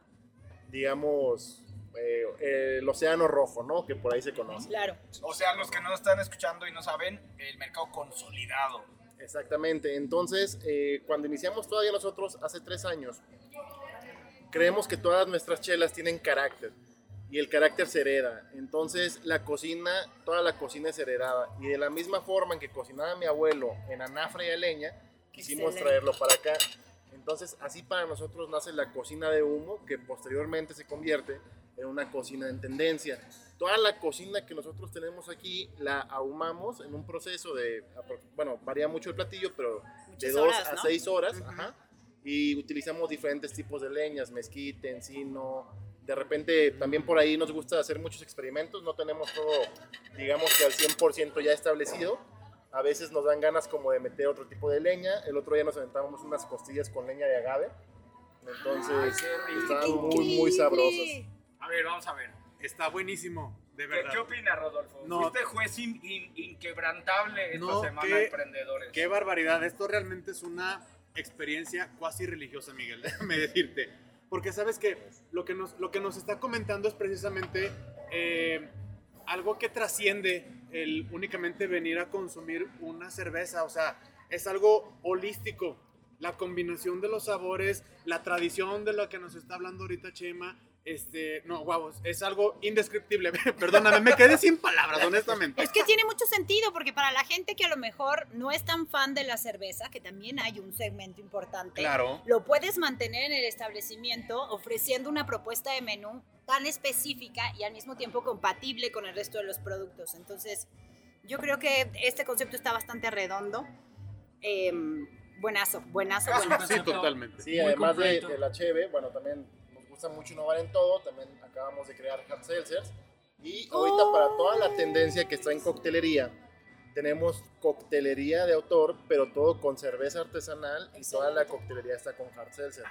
digamos, eh, el océano rojo, ¿no? Que por ahí se conoce. Claro. O sea, los que no están escuchando y no saben, el mercado consolidado. Exactamente. Entonces, eh, cuando iniciamos todavía nosotros hace tres años, creemos que todas nuestras chelas tienen carácter y el carácter se hereda. Entonces, la cocina, toda la cocina es heredada. Y de la misma forma en que cocinaba mi abuelo en anafra y a leña, quisimos Excelente. traerlo para acá. Entonces, así para nosotros nace la cocina de humo, que posteriormente se convierte en una cocina en tendencia. Toda la cocina que nosotros tenemos aquí la ahumamos en un proceso de, bueno, varía mucho el platillo, pero de Muchas 2 horas, a ¿no? 6 horas, ajá. Y utilizamos diferentes tipos de leñas, mezquite, encino. De repente también por ahí nos gusta hacer muchos experimentos, no tenemos todo, digamos que al 100% ya establecido. A veces nos dan ganas como de meter otro tipo de leña. El otro día nos aventamos unas costillas con leña de agave. Entonces, estaban muy, muy sabrosas. A ver, vamos a ver. Está buenísimo, de ¿Qué, verdad. qué opina Rodolfo? No. Fuiste juez in- in- inquebrantable esta No, semana qué- de emprendedores. Qué barbaridad, esto realmente es una experiencia cuasi religiosa, Miguel, déjame decirte. Porque sabes que lo que nos, lo que nos está comentando es precisamente eh, algo que trasciende el únicamente venir a consumir una cerveza, o sea, es algo holístico. La combinación de los sabores, la tradición de lo que nos está hablando ahorita Chema, este, no, guau, es algo indescriptible. Perdóname, me quedé sin palabras, honestamente. Es que tiene mucho sentido, porque para la gente que a lo mejor no es tan fan de la cerveza, que también hay un segmento importante, Claro. lo puedes mantener en el establecimiento ofreciendo una propuesta de menú tan específica y al mismo tiempo compatible con el resto de los productos. Entonces, yo creo que este concepto está bastante redondo. Em, buenazo, buenazo, buenazo. Sí, totalmente. Sí, Muy además de, de la cheve, bueno, también gusta mucho innovar en todo. También acabamos de crear hard seltzers. Y ahorita para toda la tendencia que está en coctelería, tenemos coctelería de autor, pero todo con cerveza artesanal y toda la coctelería está con hard seltzer.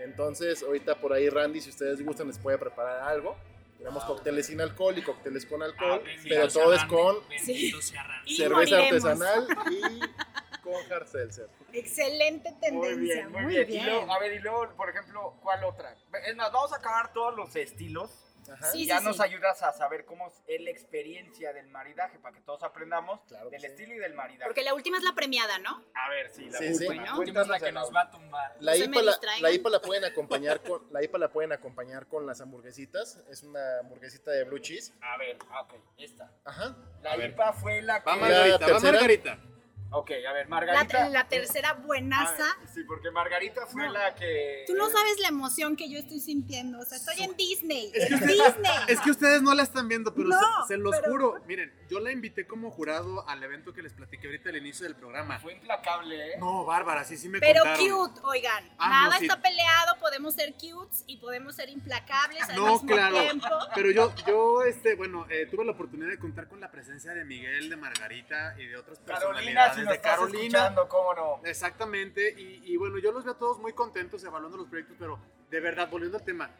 Entonces, ahorita por ahí Randy, si ustedes gustan, les puede preparar algo. Tenemos cócteles sin alcohol y cócteles con alcohol, Ah, pero todo es con. Y cerveza artesanal y con hard seltzer. Excelente tendencia, Muy bien, muy, bien. Y luego, a ver, y luego, por ejemplo, ¿cuál otra? Es más, vamos a acabar todos los estilos. Ajá. Sí, y ya sí, nos sí. ayudas a saber cómo es la experiencia del maridaje, para que todos aprendamos Claro que del sí. estilo y del maridaje. Porque la última es la premiada, ¿no? A ver, sí, la Sí, última. La última es la que nos va a tumbar. La No IPA, la, la IPA la pueden acompañar con la IPA la pueden acompañar con las hamburguesitas. Es una hamburguesita de blue cheese. A ver, ok, esta. Ajá. La A ver. IPA fue la que... Va La Margarita, va. Margarita. Ok, a ver, La, Margarita... la tercera A buenaza. ver, sí, porque Margarita fue No. la que... Tú no sabes la emoción que yo estoy sintiendo. O sea, estoy en Disney. Es que en usted- Disney. Es que ustedes no la están viendo, pero No, se, se los pero- juro. Miren, yo la invité como jurado al evento que les platiqué ahorita al inicio del programa. Fue implacable, ¿eh? No, Bárbara, sí, sí me Pero contaron. cute, oigan. Ah, Nada no, sí. está peleado. Podemos ser cutes y podemos ser implacables al No, mismo claro. tiempo. Pero yo, yo este, bueno, eh, tuve la oportunidad de contar con la presencia de Miguel, de Margarita y de otras Carolina, personalidades. Si nos de estás Carolina. ¿cómo no? Exactamente, y, y bueno, yo los veo a todos muy contentos evaluando los proyectos, pero de verdad, volviendo al tema,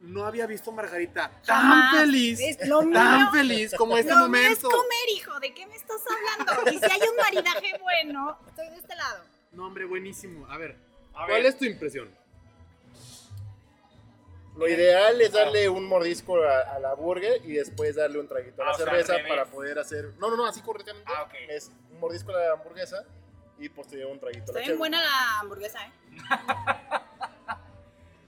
no había visto a Margarita tan Jamás. feliz, Es lo tan mío. feliz como este Lo mío es momento. comer, hijo. ¿De qué me estás hablando? Y si hay un maridaje bueno, estoy de este lado. No, hombre, buenísimo. A ver, A ¿cuál ver. es tu impresión? Lo ideal es darle un mordisco a, a la burger y después darle un traguito a la Ah, o sea, cerveza revés. para poder hacer. No, no, no, así correctamente. Ah, ok. Es mordisco la hamburguesa y posterior un traguito Está bien buena la hamburguesa, ¿eh?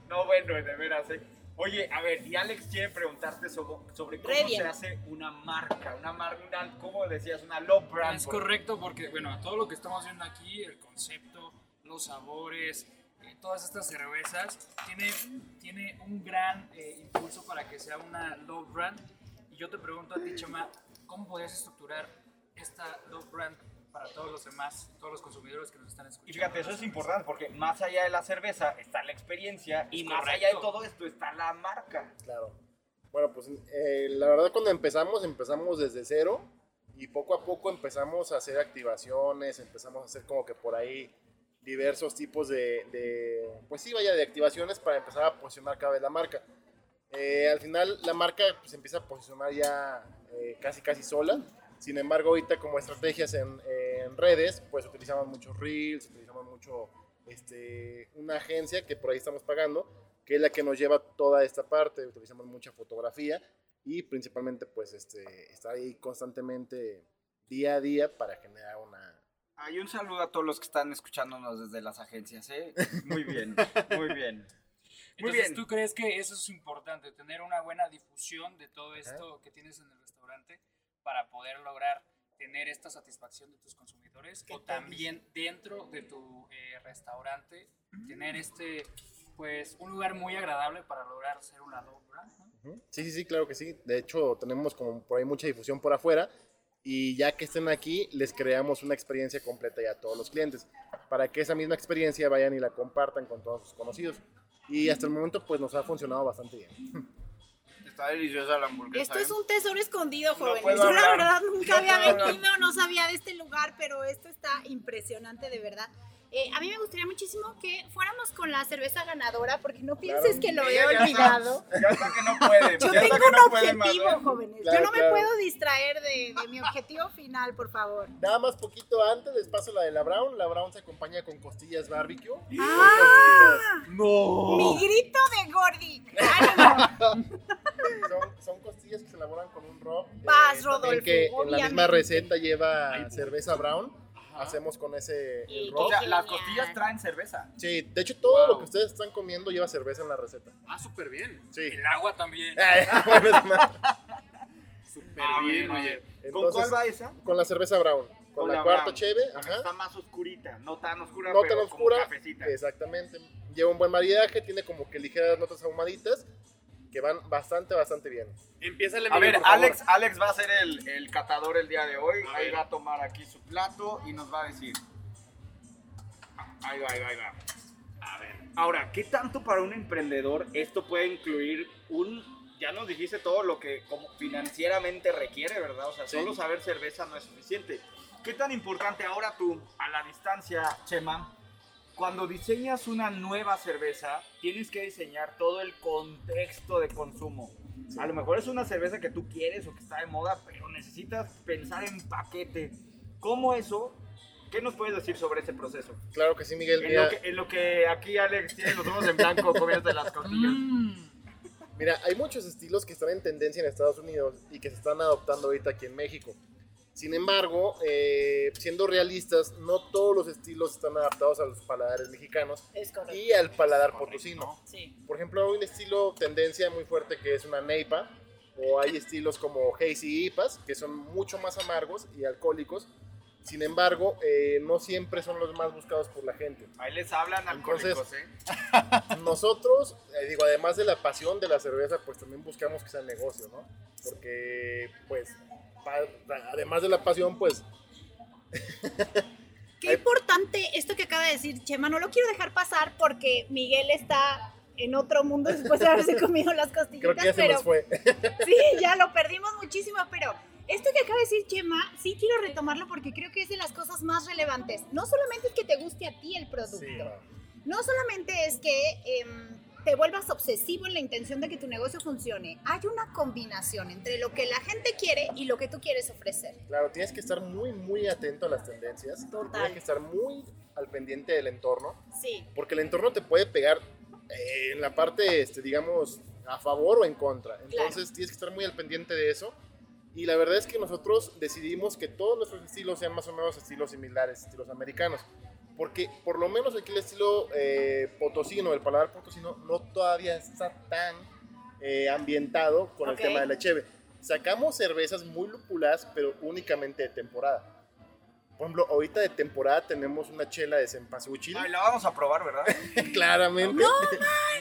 No, bueno, de veras, ¿eh? Oye, a ver, y Alex quiere preguntarte sobre, sobre cómo se hace una marca, una marca, una, ¿cómo decías? Una low brand. Es por- correcto porque, bueno, todo lo que estamos viendo aquí, el concepto, los sabores, eh, todas estas cervezas, tiene, tiene un gran eh, impulso para que sea una low brand. Y yo te pregunto a ti, Chema, ¿cómo podrías estructurar esta low brand para todos los demás, todos los consumidores que nos están escuchando. Y fíjate, eso es importante porque más allá de la cerveza está la experiencia y Es más correcto. allá de todo esto está la marca. Claro. Bueno, pues eh, la verdad cuando empezamos, empezamos desde cero y poco a poco empezamos a hacer activaciones, empezamos a hacer como que por ahí diversos tipos de, de, pues sí, vaya, de activaciones para empezar a posicionar cada vez la marca. Eh, al final la marca pues empieza a posicionar ya eh, casi casi sola. Sin embargo, ahorita como estrategias en, en redes, pues utilizamos muchos reels, utilizamos mucho este, una agencia que por ahí estamos pagando, que es la que nos lleva toda esta parte. Utilizamos mucha fotografía y principalmente pues este, estar ahí constantemente día a día para generar una... Hay un saludo a todos los que están escuchándonos desde las agencias, ¿eh? Muy bien, muy bien. Muy Entonces, bien. ¿tú crees que eso es importante, tener una buena difusión de todo esto que tienes en el restaurante para poder lograr tener esta satisfacción de tus consumidores o también dentro de tu eh, restaurante tener este, pues, un lugar muy agradable para lograr ser una dobra? ¿no? Sí, sí, sí, claro que sí. De hecho, tenemos como por ahí mucha difusión por afuera y ya que estén aquí, les creamos una experiencia completa ya a todos los clientes para que esa misma experiencia vayan y la compartan con todos sus conocidos. Y hasta el momento, pues nos ha funcionado bastante bien. Está deliciosa la hamburguesa. Esto ¿eh? es un tesoro escondido, jóvenes. Yo la verdad nunca No había venido, no sabía de este lugar, pero esto está impresionante de verdad. Eh, a mí me gustaría muchísimo que fuéramos con la cerveza ganadora, porque no pienses que lo he olvidado. Ya está que no puede. Yo tengo un no objetivo, ¿eh? jóvenes. Claro, Yo no me claro. puedo distraer de, de mi objetivo final, por favor. Nada más poquito antes les paso la de la Brown. La Brown se acompaña con costillas barbecue. ¡Ah! ¡No! Mi grito de. Ánimo. Son, son costillas que se elaboran con un eh, Vas, también Rodolfo, que en la misma receta lleva cerveza Brown. Hacemos con ese el rub. O sea, las costillas traen cerveza. Sí, de hecho todo Wow. lo que ustedes están comiendo lleva cerveza en la receta. Ah, súper bien. Sí. El agua también. Súper Ah, bien, oye. ¿Con Entonces, cuál va esa? Con la cerveza Brown. Con, Con la, la cuarta Brown. cheve, Está ajá. más oscurita, no tan oscura, No pero tan como oscura. cafecita. Exactamente. Lleva un buen maridaje, tiene como que ligeras notas ahumaditas que van bastante, bastante bien. Empieza el A ver. Alex, Alex va a ser el, el catador el día de hoy. A Ahí ver. va a tomar aquí su plato y nos va a decir. Ahí va, ahí va, ahí va. A ver. Ahora, ¿qué tanto para un emprendedor esto puede incluir un... Ya nos dijiste todo lo que como financieramente requiere, ¿verdad? O sea, Sí. solo saber cerveza no es suficiente. ¿Qué tan importante ahora tú, a la distancia, Chema, cuando diseñas una nueva cerveza, tienes que diseñar todo el contexto de consumo? A lo mejor es una cerveza que tú quieres o que está de moda, pero necesitas pensar en paquete. ¿Cómo eso? ¿Qué nos puedes decir sobre ese proceso? Claro que sí, Miguel. En Mira, lo que, en lo que aquí Alex tiene los ojos en blanco comiéndose las costillas. mira, hay muchos estilos que están en tendencia en Estados Unidos y que se están adoptando ahorita aquí en México. Sin embargo, eh, siendo realistas, no todos los estilos están adaptados a los paladares mexicanos y al paladar potosino. Sí. Por ejemplo, hay un estilo tendencia muy fuerte que es una neipa, o hay estilos como hazy IPAs, que son mucho más amargos y alcohólicos. Sin embargo, eh, no siempre son los más buscados por la gente. Ahí les hablan Entonces- alcohólicos, ¿eh? Nosotros, eh, digo, además de la pasión de la cerveza, pues también buscamos que sea negocio, ¿no? Porque, pues, además de la pasión, pues, Qué importante esto que acaba de decir Chema. No lo quiero dejar pasar porque Miguel está en otro mundo después de haberse comido las creo costillitas, que ya se pero nos fue. sí, ya lo perdimos muchísimo, pero esto que acaba de decir Chema, sí quiero retomarlo porque creo que es de las cosas más relevantes. No solamente es que te guste a ti el producto, Sí, no solamente es que em, te vuelvas obsesivo en la intención de que tu negocio funcione, hay una combinación entre lo que la gente quiere y lo que tú quieres ofrecer. Claro, tienes que estar muy, muy atento a las tendencias. Total. Tienes que estar muy al pendiente del entorno. Sí, porque el entorno te puede pegar eh, en la parte, este, digamos, a favor o en contra. Entonces tienes que estar muy al pendiente de eso. Y la verdad es que nosotros decidimos que todos nuestros estilos sean más o menos estilos similares, estilos americanos. Porque por lo menos aquí el estilo eh, potosino, el paladar potosino, no todavía está tan eh, ambientado con el tema de la cheve. Sacamos cervezas muy lúpulas, pero únicamente de temporada. Por ejemplo, ahorita de temporada tenemos una chela de cempasúchil. Ay, la vamos a probar, ¿verdad? Claramente.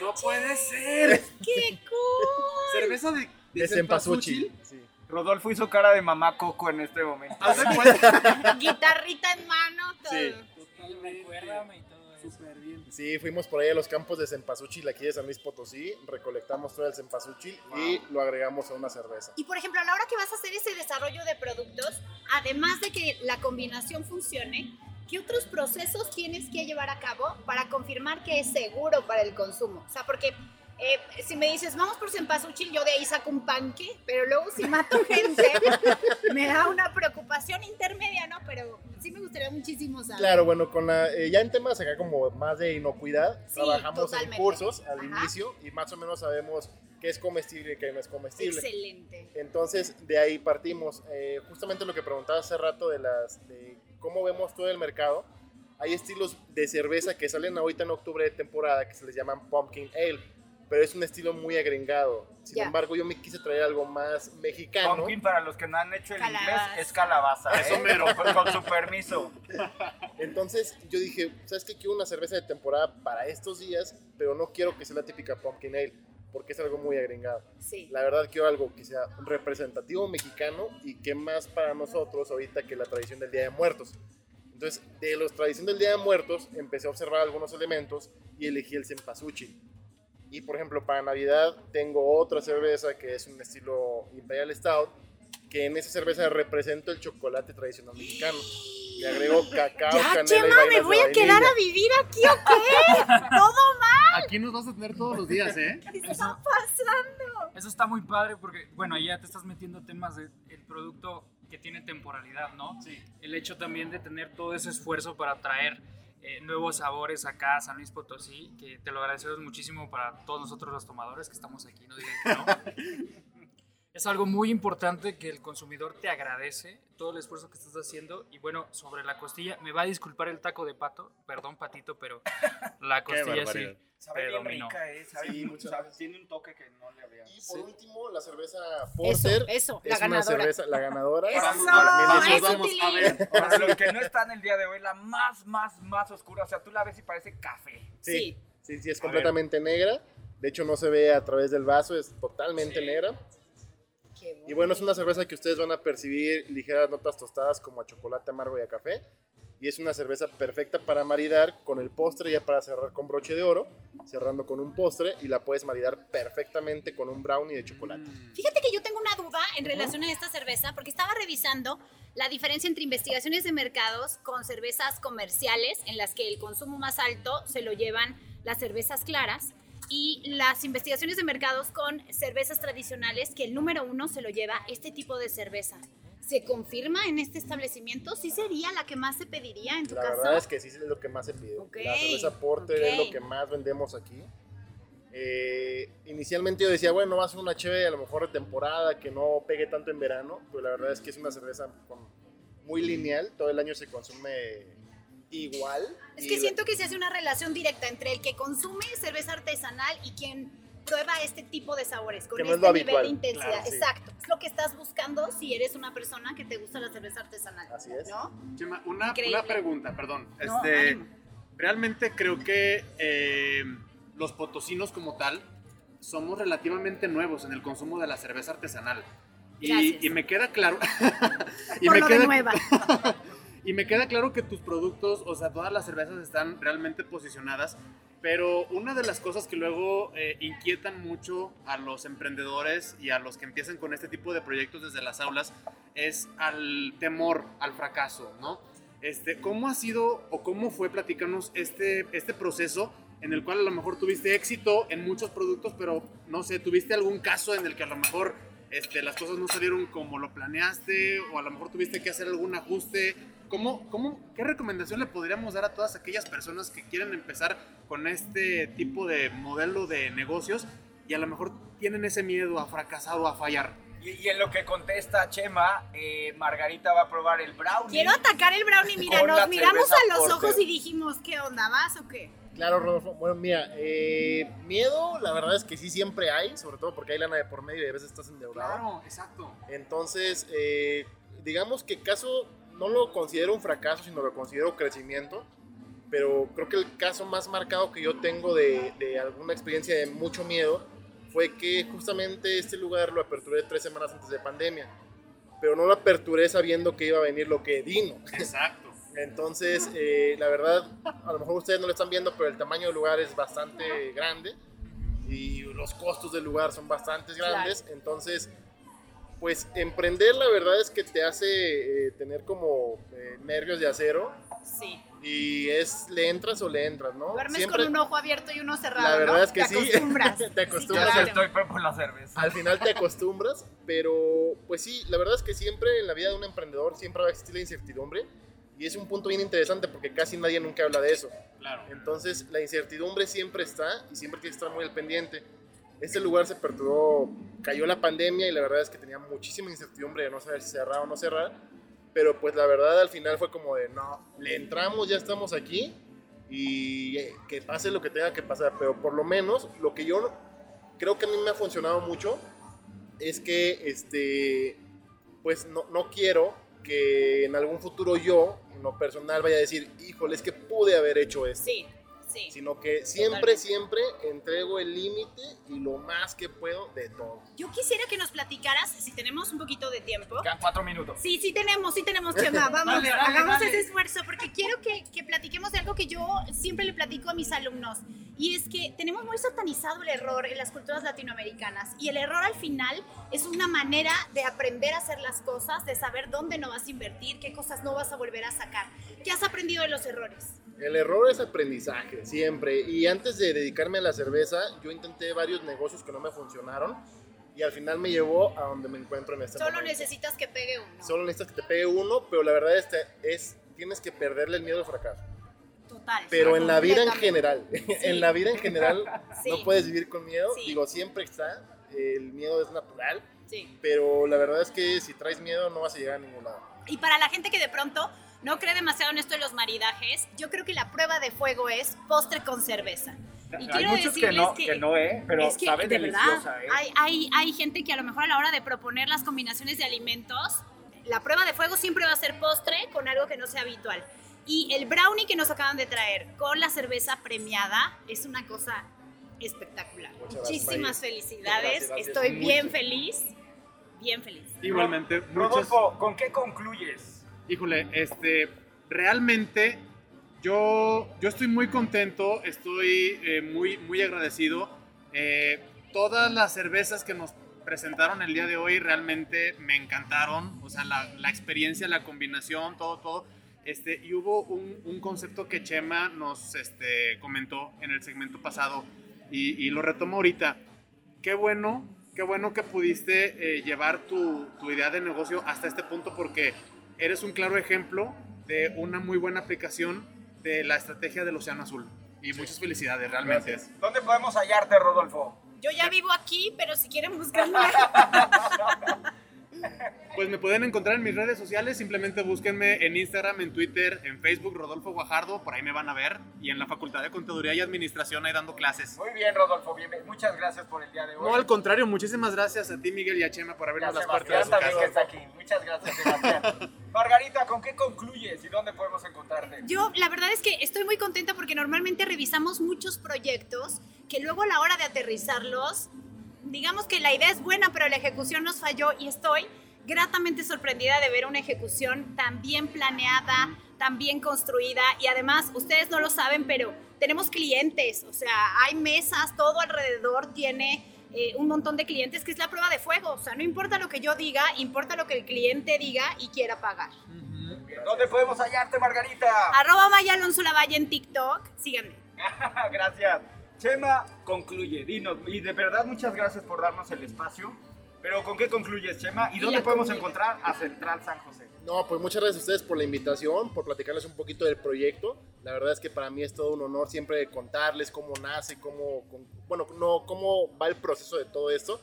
No puede ser. ¡Qué cool! Cerveza de, de cempasúchil. Sí. Rodolfo hizo cara de mamá Coco en este momento. Guitarrita en mano, todo. Sí. Recuérdame y todo eso. Súper bien. Sí, fuimos por ahí a los campos de cempasúchil aquí de San Luis Potosí, recolectamos todo el cempasúchil y lo agregamos a una cerveza. Y por ejemplo, a la hora que vas a hacer ese desarrollo de productos, además de que la combinación funcione, ¿qué otros procesos tienes que llevar a cabo para confirmar que es seguro para el consumo? O sea, porque eh, si me dices, vamos por cempasúchil, yo de ahí saco un panque, pero luego si mato gente, me da una preocupación intermedia, ¿no? Pero sí me gustaría muchísimo saber. Claro, bueno, con la, eh, ya en temas acá como más de inocuidad, Sí, trabajamos totalmente. en cursos al Ajá. inicio y más o menos sabemos qué es comestible y qué no es comestible. Excelente. Entonces, de ahí partimos. Eh, justamente lo que preguntaba hace rato de, las, de cómo vemos todo el mercado. Hay estilos de cerveza que salen ahorita en octubre de temporada que se les llaman Pumpkin Ale, pero es un estilo muy agringado. Sin Ya. embargo, yo me quise traer algo más mexicano. Pumpkin, para los que no han hecho el Calabaza. inglés, es calabaza. Eso ¿eh? mero. Con, con su permiso. Entonces yo dije, ¿sabes qué? Quiero una cerveza de temporada para estos días, pero no quiero que sea la típica Pumpkin Ale, porque es algo muy agringado. Sí. La verdad quiero algo que sea representativo mexicano y que más para nosotros ahorita que la tradición del Día de Muertos. Entonces, de la tradición del Día de Muertos, empecé a observar algunos elementos y elegí el cempasúchil. Y por ejemplo, para Navidad tengo otra cerveza que es un estilo Imperial Stout, que en esa cerveza represento el chocolate tradicional mexicano. Le agrego cacao, Ya, canela y Chema, vainas ¿me de voy a vainilla. quedar a vivir aquí o qué? ¿Todo mal? Aquí nos vas a tener todos los días, ¿eh? ¿Qué está pasando? Eso está muy padre porque, bueno, ahí ya te estás metiendo temas del producto que tiene temporalidad, ¿no? Sí. El hecho también de tener todo ese esfuerzo para traer eh, nuevos sabores acá a San Luis Potosí, que te lo agradecemos muchísimo para todos nosotros los tomadores que estamos aquí, no digan que no. Es algo muy importante que el consumidor te agradece todo el esfuerzo que estás haciendo. Y bueno, sobre la costilla, me va a disculpar el taco de pato, perdón patito, pero la costilla sí Sabe bien rica, ¿eh? Sabe Sí, mucho, muchas sabe- tiene un toque que no le había. Y por último, la cerveza Porter. eso, es la una ganadora. cerveza, la ganadora. Eso, Vamos, eso, vamos a ver. Para los que no están el día de hoy, la más, más, más oscura. O sea, tú la ves y parece café. Sí, sí, sí, es A completamente negra. De hecho, no se ve a través del vaso, es totalmente negra. Y bueno, es una cerveza que ustedes van a percibir ligeras notas tostadas como a chocolate amargo y a café. Y es una cerveza perfecta para maridar con el postre, ya para cerrar con broche de oro, cerrando con un postre y la puedes maridar perfectamente con un brownie de chocolate. Fíjate que yo tengo una duda en relación a esta cerveza, porque estaba revisando la diferencia entre investigaciones de mercados con cervezas comerciales, en las que el consumo más alto se lo llevan las cervezas claras, y las investigaciones de mercados con cervezas tradicionales, que el número uno se lo lleva este tipo de cerveza. ¿Se confirma en este establecimiento? ¿Sí sería la que más se pediría en tu La caso? verdad es que sí es lo que más se pide. La cerveza Porter es ok. lo que más vendemos aquí. Eh, inicialmente yo decía, bueno, va a ser una chévere a lo mejor de temporada que no pegue tanto en verano, pero la verdad es que es una cerveza con- muy lineal, todo el año se consume igual. Es que la- siento que se hace una relación directa entre el que consume cerveza artesanal y quien prueba este tipo de sabores, con Que no es este lo nivel habitual. de intensidad. Claro, sí. Exacto. Es lo que estás buscando si eres una persona que te gusta la cerveza artesanal. Así es. ¿No? Chema, una, una pregunta, perdón. No, Este, ánimo. realmente creo que eh, los potosinos como tal somos relativamente nuevos en el consumo de la cerveza artesanal. Y, y me queda claro. y Por me lo de queda, nueva. y me queda claro que tus productos, o sea, todas las cervezas están realmente posicionadas. Pero una de las cosas que luego eh, inquietan mucho a los emprendedores y a los que empiezan con este tipo de proyectos desde las aulas es al temor al fracaso, ¿no? Este, ¿Cómo ha sido o cómo fue, platicarnos este, este proceso en el cual a lo mejor tuviste éxito en muchos productos, pero no sé, tuviste algún caso en el que a lo mejor este, las cosas no salieron como lo planeaste o a lo mejor tuviste que hacer algún ajuste? ¿Cómo, cómo, ¿Qué recomendación le podríamos dar a todas aquellas personas que quieren empezar con este tipo de modelo de negocios y a lo mejor tienen ese miedo a fracasar o a fallar? Y, y en lo que contesta Chema, eh, Margarita va a probar el brownie. Quiero atacar el brownie. Mira, nos miramos a los Porter. ojos y dijimos, ¿qué onda? ¿Vas o qué? Claro, Rodolfo. Bueno, mira, eh, miedo, la verdad es que sí siempre hay, sobre todo porque hay lana de por medio y a veces estás endeudado. Claro, exacto. Entonces, eh, digamos que caso no lo considero un fracaso, sino lo considero crecimiento. Pero creo que el caso más marcado que yo tengo de, de alguna experiencia de mucho miedo fue que justamente este lugar lo aperturé tres semanas antes de pandemia. pero no lo aperturé sabiendo que iba a venir lo que vino. Exacto. Entonces, eh, la verdad, a lo mejor ustedes no lo están viendo, pero el tamaño del lugar es bastante grande y los costos del lugar son bastante grandes. Entonces, pues emprender la verdad es que te hace eh, tener como eh, nervios de acero. Sí. Y es, le entras o le entras, ¿no? Duermes con un ojo abierto y uno cerrado. La verdad ¿no? es que te sí. Acostumbras. te acostumbras. Sí, claro. Estoy por la cerveza. Al final te acostumbras, pero pues sí, la verdad es que siempre en la vida de un emprendedor siempre va a existir la incertidumbre. Y es un punto bien interesante porque casi nadie nunca habla de eso. Claro. Entonces la incertidumbre siempre está y siempre tienes que estar muy al pendiente. Este lugar se perturbó, cayó la pandemia y la verdad es que tenía muchísima incertidumbre de no saber si cerrar o no cerrar. Pero pues la verdad al final fue como de, no, le entramos, ya estamos aquí y que pase lo que tenga que pasar. Pero por lo menos lo que yo creo que a mí me ha funcionado mucho es que, este, pues no, no quiero que en algún futuro yo, en lo personal, vaya a decir, híjole, es que pude haber hecho esto. Sí, sí. Sino que siempre, siempre entrego el límite y lo más que puedo de todo. Yo quisiera que nos platicaras, si tenemos un poquito de tiempo. Quedan cuatro minutos. Sí, sí tenemos, sí tenemos, Chema. Vamos, Dale, dale, hagamos dale. ese esfuerzo porque quiero que, que platiquemos de algo que yo siempre le platico a mis alumnos. Y es que tenemos muy satanizado el error en las culturas latinoamericanas. Y el error al final es una manera de aprender a hacer las cosas, de saber dónde no vas a invertir, qué cosas no vas a volver a sacar. ¿Qué has aprendido de los errores? El error es aprendizaje, siempre. Y antes de dedicarme a la cerveza, yo intenté varios negocios que no me funcionaron y al final me llevó a donde me encuentro en este Solo momento. necesitas que pegue uno. Solo necesitas que te pegue uno, pero la verdad es, es tienes que perderle el miedo al fracaso. Total. Pero en la vida en general, en la vida en general Sí. no puedes vivir con miedo. Sí. Digo, siempre está, el miedo es natural, Sí. pero la verdad es que si traes miedo no vas a llegar a ningún lado. Y para la gente que de pronto no cree demasiado en esto de los maridajes, yo creo que la prueba de fuego es postre con cerveza. Y Hay quiero muchos que no, que, que no, ¿eh? Pero es que sabe de deliciosa, verdad ¿eh? hay, hay, hay gente que a lo mejor a la hora de proponer las combinaciones de alimentos, la prueba de fuego siempre va a ser postre con algo que no sea habitual. Y el brownie que nos acaban de traer con la cerveza premiada es una cosa espectacular. gracias, Muchísimas felicidades. Gracias, gracias. Estoy bien feliz. Bien feliz. Igualmente. Rodolfo, ¿con qué concluyes? Híjole, este, realmente yo, yo estoy muy contento, estoy eh, muy, muy agradecido. Eh, todas las cervezas que nos presentaron el día de hoy realmente me encantaron, o sea, la, la experiencia, la combinación, todo, todo. Este, y hubo un, un concepto que Chema nos este, comentó en el segmento pasado y, y lo retomo ahorita. Qué bueno, qué bueno que pudiste eh, llevar tu, tu idea de negocio hasta este punto porque eres un claro ejemplo de una muy buena aplicación de la estrategia del Océano Azul. Y muchas felicidades, realmente. ¿Dónde podemos hallarte, Rodolfo? Yo ya vivo aquí, pero si quieren buscarme. Pues me pueden encontrar en mis redes sociales, simplemente búsquenme en Instagram, en Twitter, en Facebook, Rodolfo Guajardo, por ahí me van a ver. Y en la Facultad de Contaduría y Administración ahí dando clases. Muy bien, Rodolfo. bien- muchas gracias por el día de hoy. No, al contrario, muchísimas gracias a ti, Miguel y a Chema, por abrirnos Ya, las puertas de su también que casa. está aquí. Muchas gracias, Sebastián. Margarita, ¿con qué concluyes y dónde podemos encontrarte? Yo la verdad es que estoy muy contenta porque normalmente revisamos muchos proyectos que luego a la hora de aterrizarlos, digamos que la idea es buena, pero la ejecución nos falló y estoy gratamente sorprendida de ver una ejecución tan bien planeada, tan bien construida y además ustedes no lo saben, pero tenemos clientes, o sea, hay mesas, todo alrededor tiene eh, un montón de clientes que es la prueba de fuego, o sea, no importa lo que yo diga, importa lo que el cliente diga y quiera pagar. ¿Dónde podemos hallarte, Margarita? Arroba Maya Alonso Lavalle en TikTok. Síganme. gracias. Chema, concluye, dinos. Y de verdad, muchas gracias por darnos el espacio. Pero ¿con qué concluyes, Chema? ¿Y Y dónde podemos comida. encontrar a Central San José? No, pues muchas gracias a ustedes por la invitación, por platicarles un poquito del proyecto. La verdad es que para mí es todo un honor siempre contarles cómo nace, cómo, con- bueno, no, cómo va el proceso de todo esto.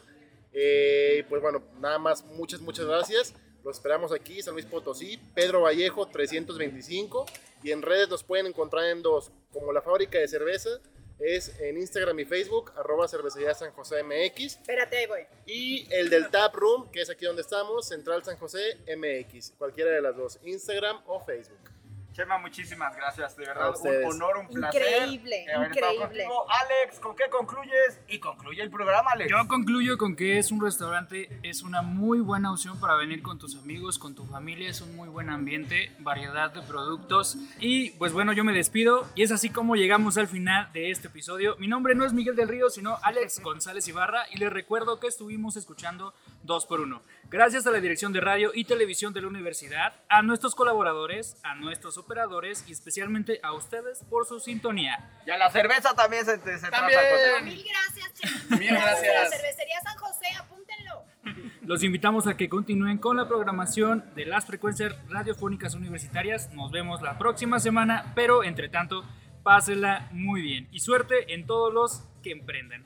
Eh, pues bueno, nada más, muchas, muchas gracias. Los esperamos aquí, San Luis Potosí, Pedro Vallejo 325. Y en redes nos pueden encontrar en dos, como la fábrica de cerveza, es en Instagram y Facebook, arroba cervecería San José MX. Espérate, ahí voy. Y el del Tap Room, que es aquí donde estamos, Central San José MX. Cualquiera de las dos, Instagram o Facebook. Chema, muchísimas gracias, de verdad, ustedes. un honor, un placer. Increíble, increíble. Alex, ¿con qué concluyes? Y concluye el programa, Alex. Yo concluyo con que es un restaurante, es una muy buena opción para venir con tus amigos, con tu familia, es un muy buen ambiente, variedad de productos. Y pues bueno, yo me despido y es así como llegamos al final de este episodio. Mi nombre no es Miguel del Río, sino Alex González Ibarra y les recuerdo que estuvimos escuchando 2x1. Gracias a la dirección de radio y televisión de la universidad, a nuestros colaboradores, a nuestros operadores y especialmente a ustedes por su sintonía. Y a la cerveza también se, se, También. trata, José. Mil gracias, Chema. Mil La gracias. cervecería San José, apúntenlo. Los invitamos a que continúen con la programación de las frecuencias radiofónicas universitarias. Nos vemos la próxima semana, pero entre tanto, pásenla muy bien y suerte en todos los que emprenden.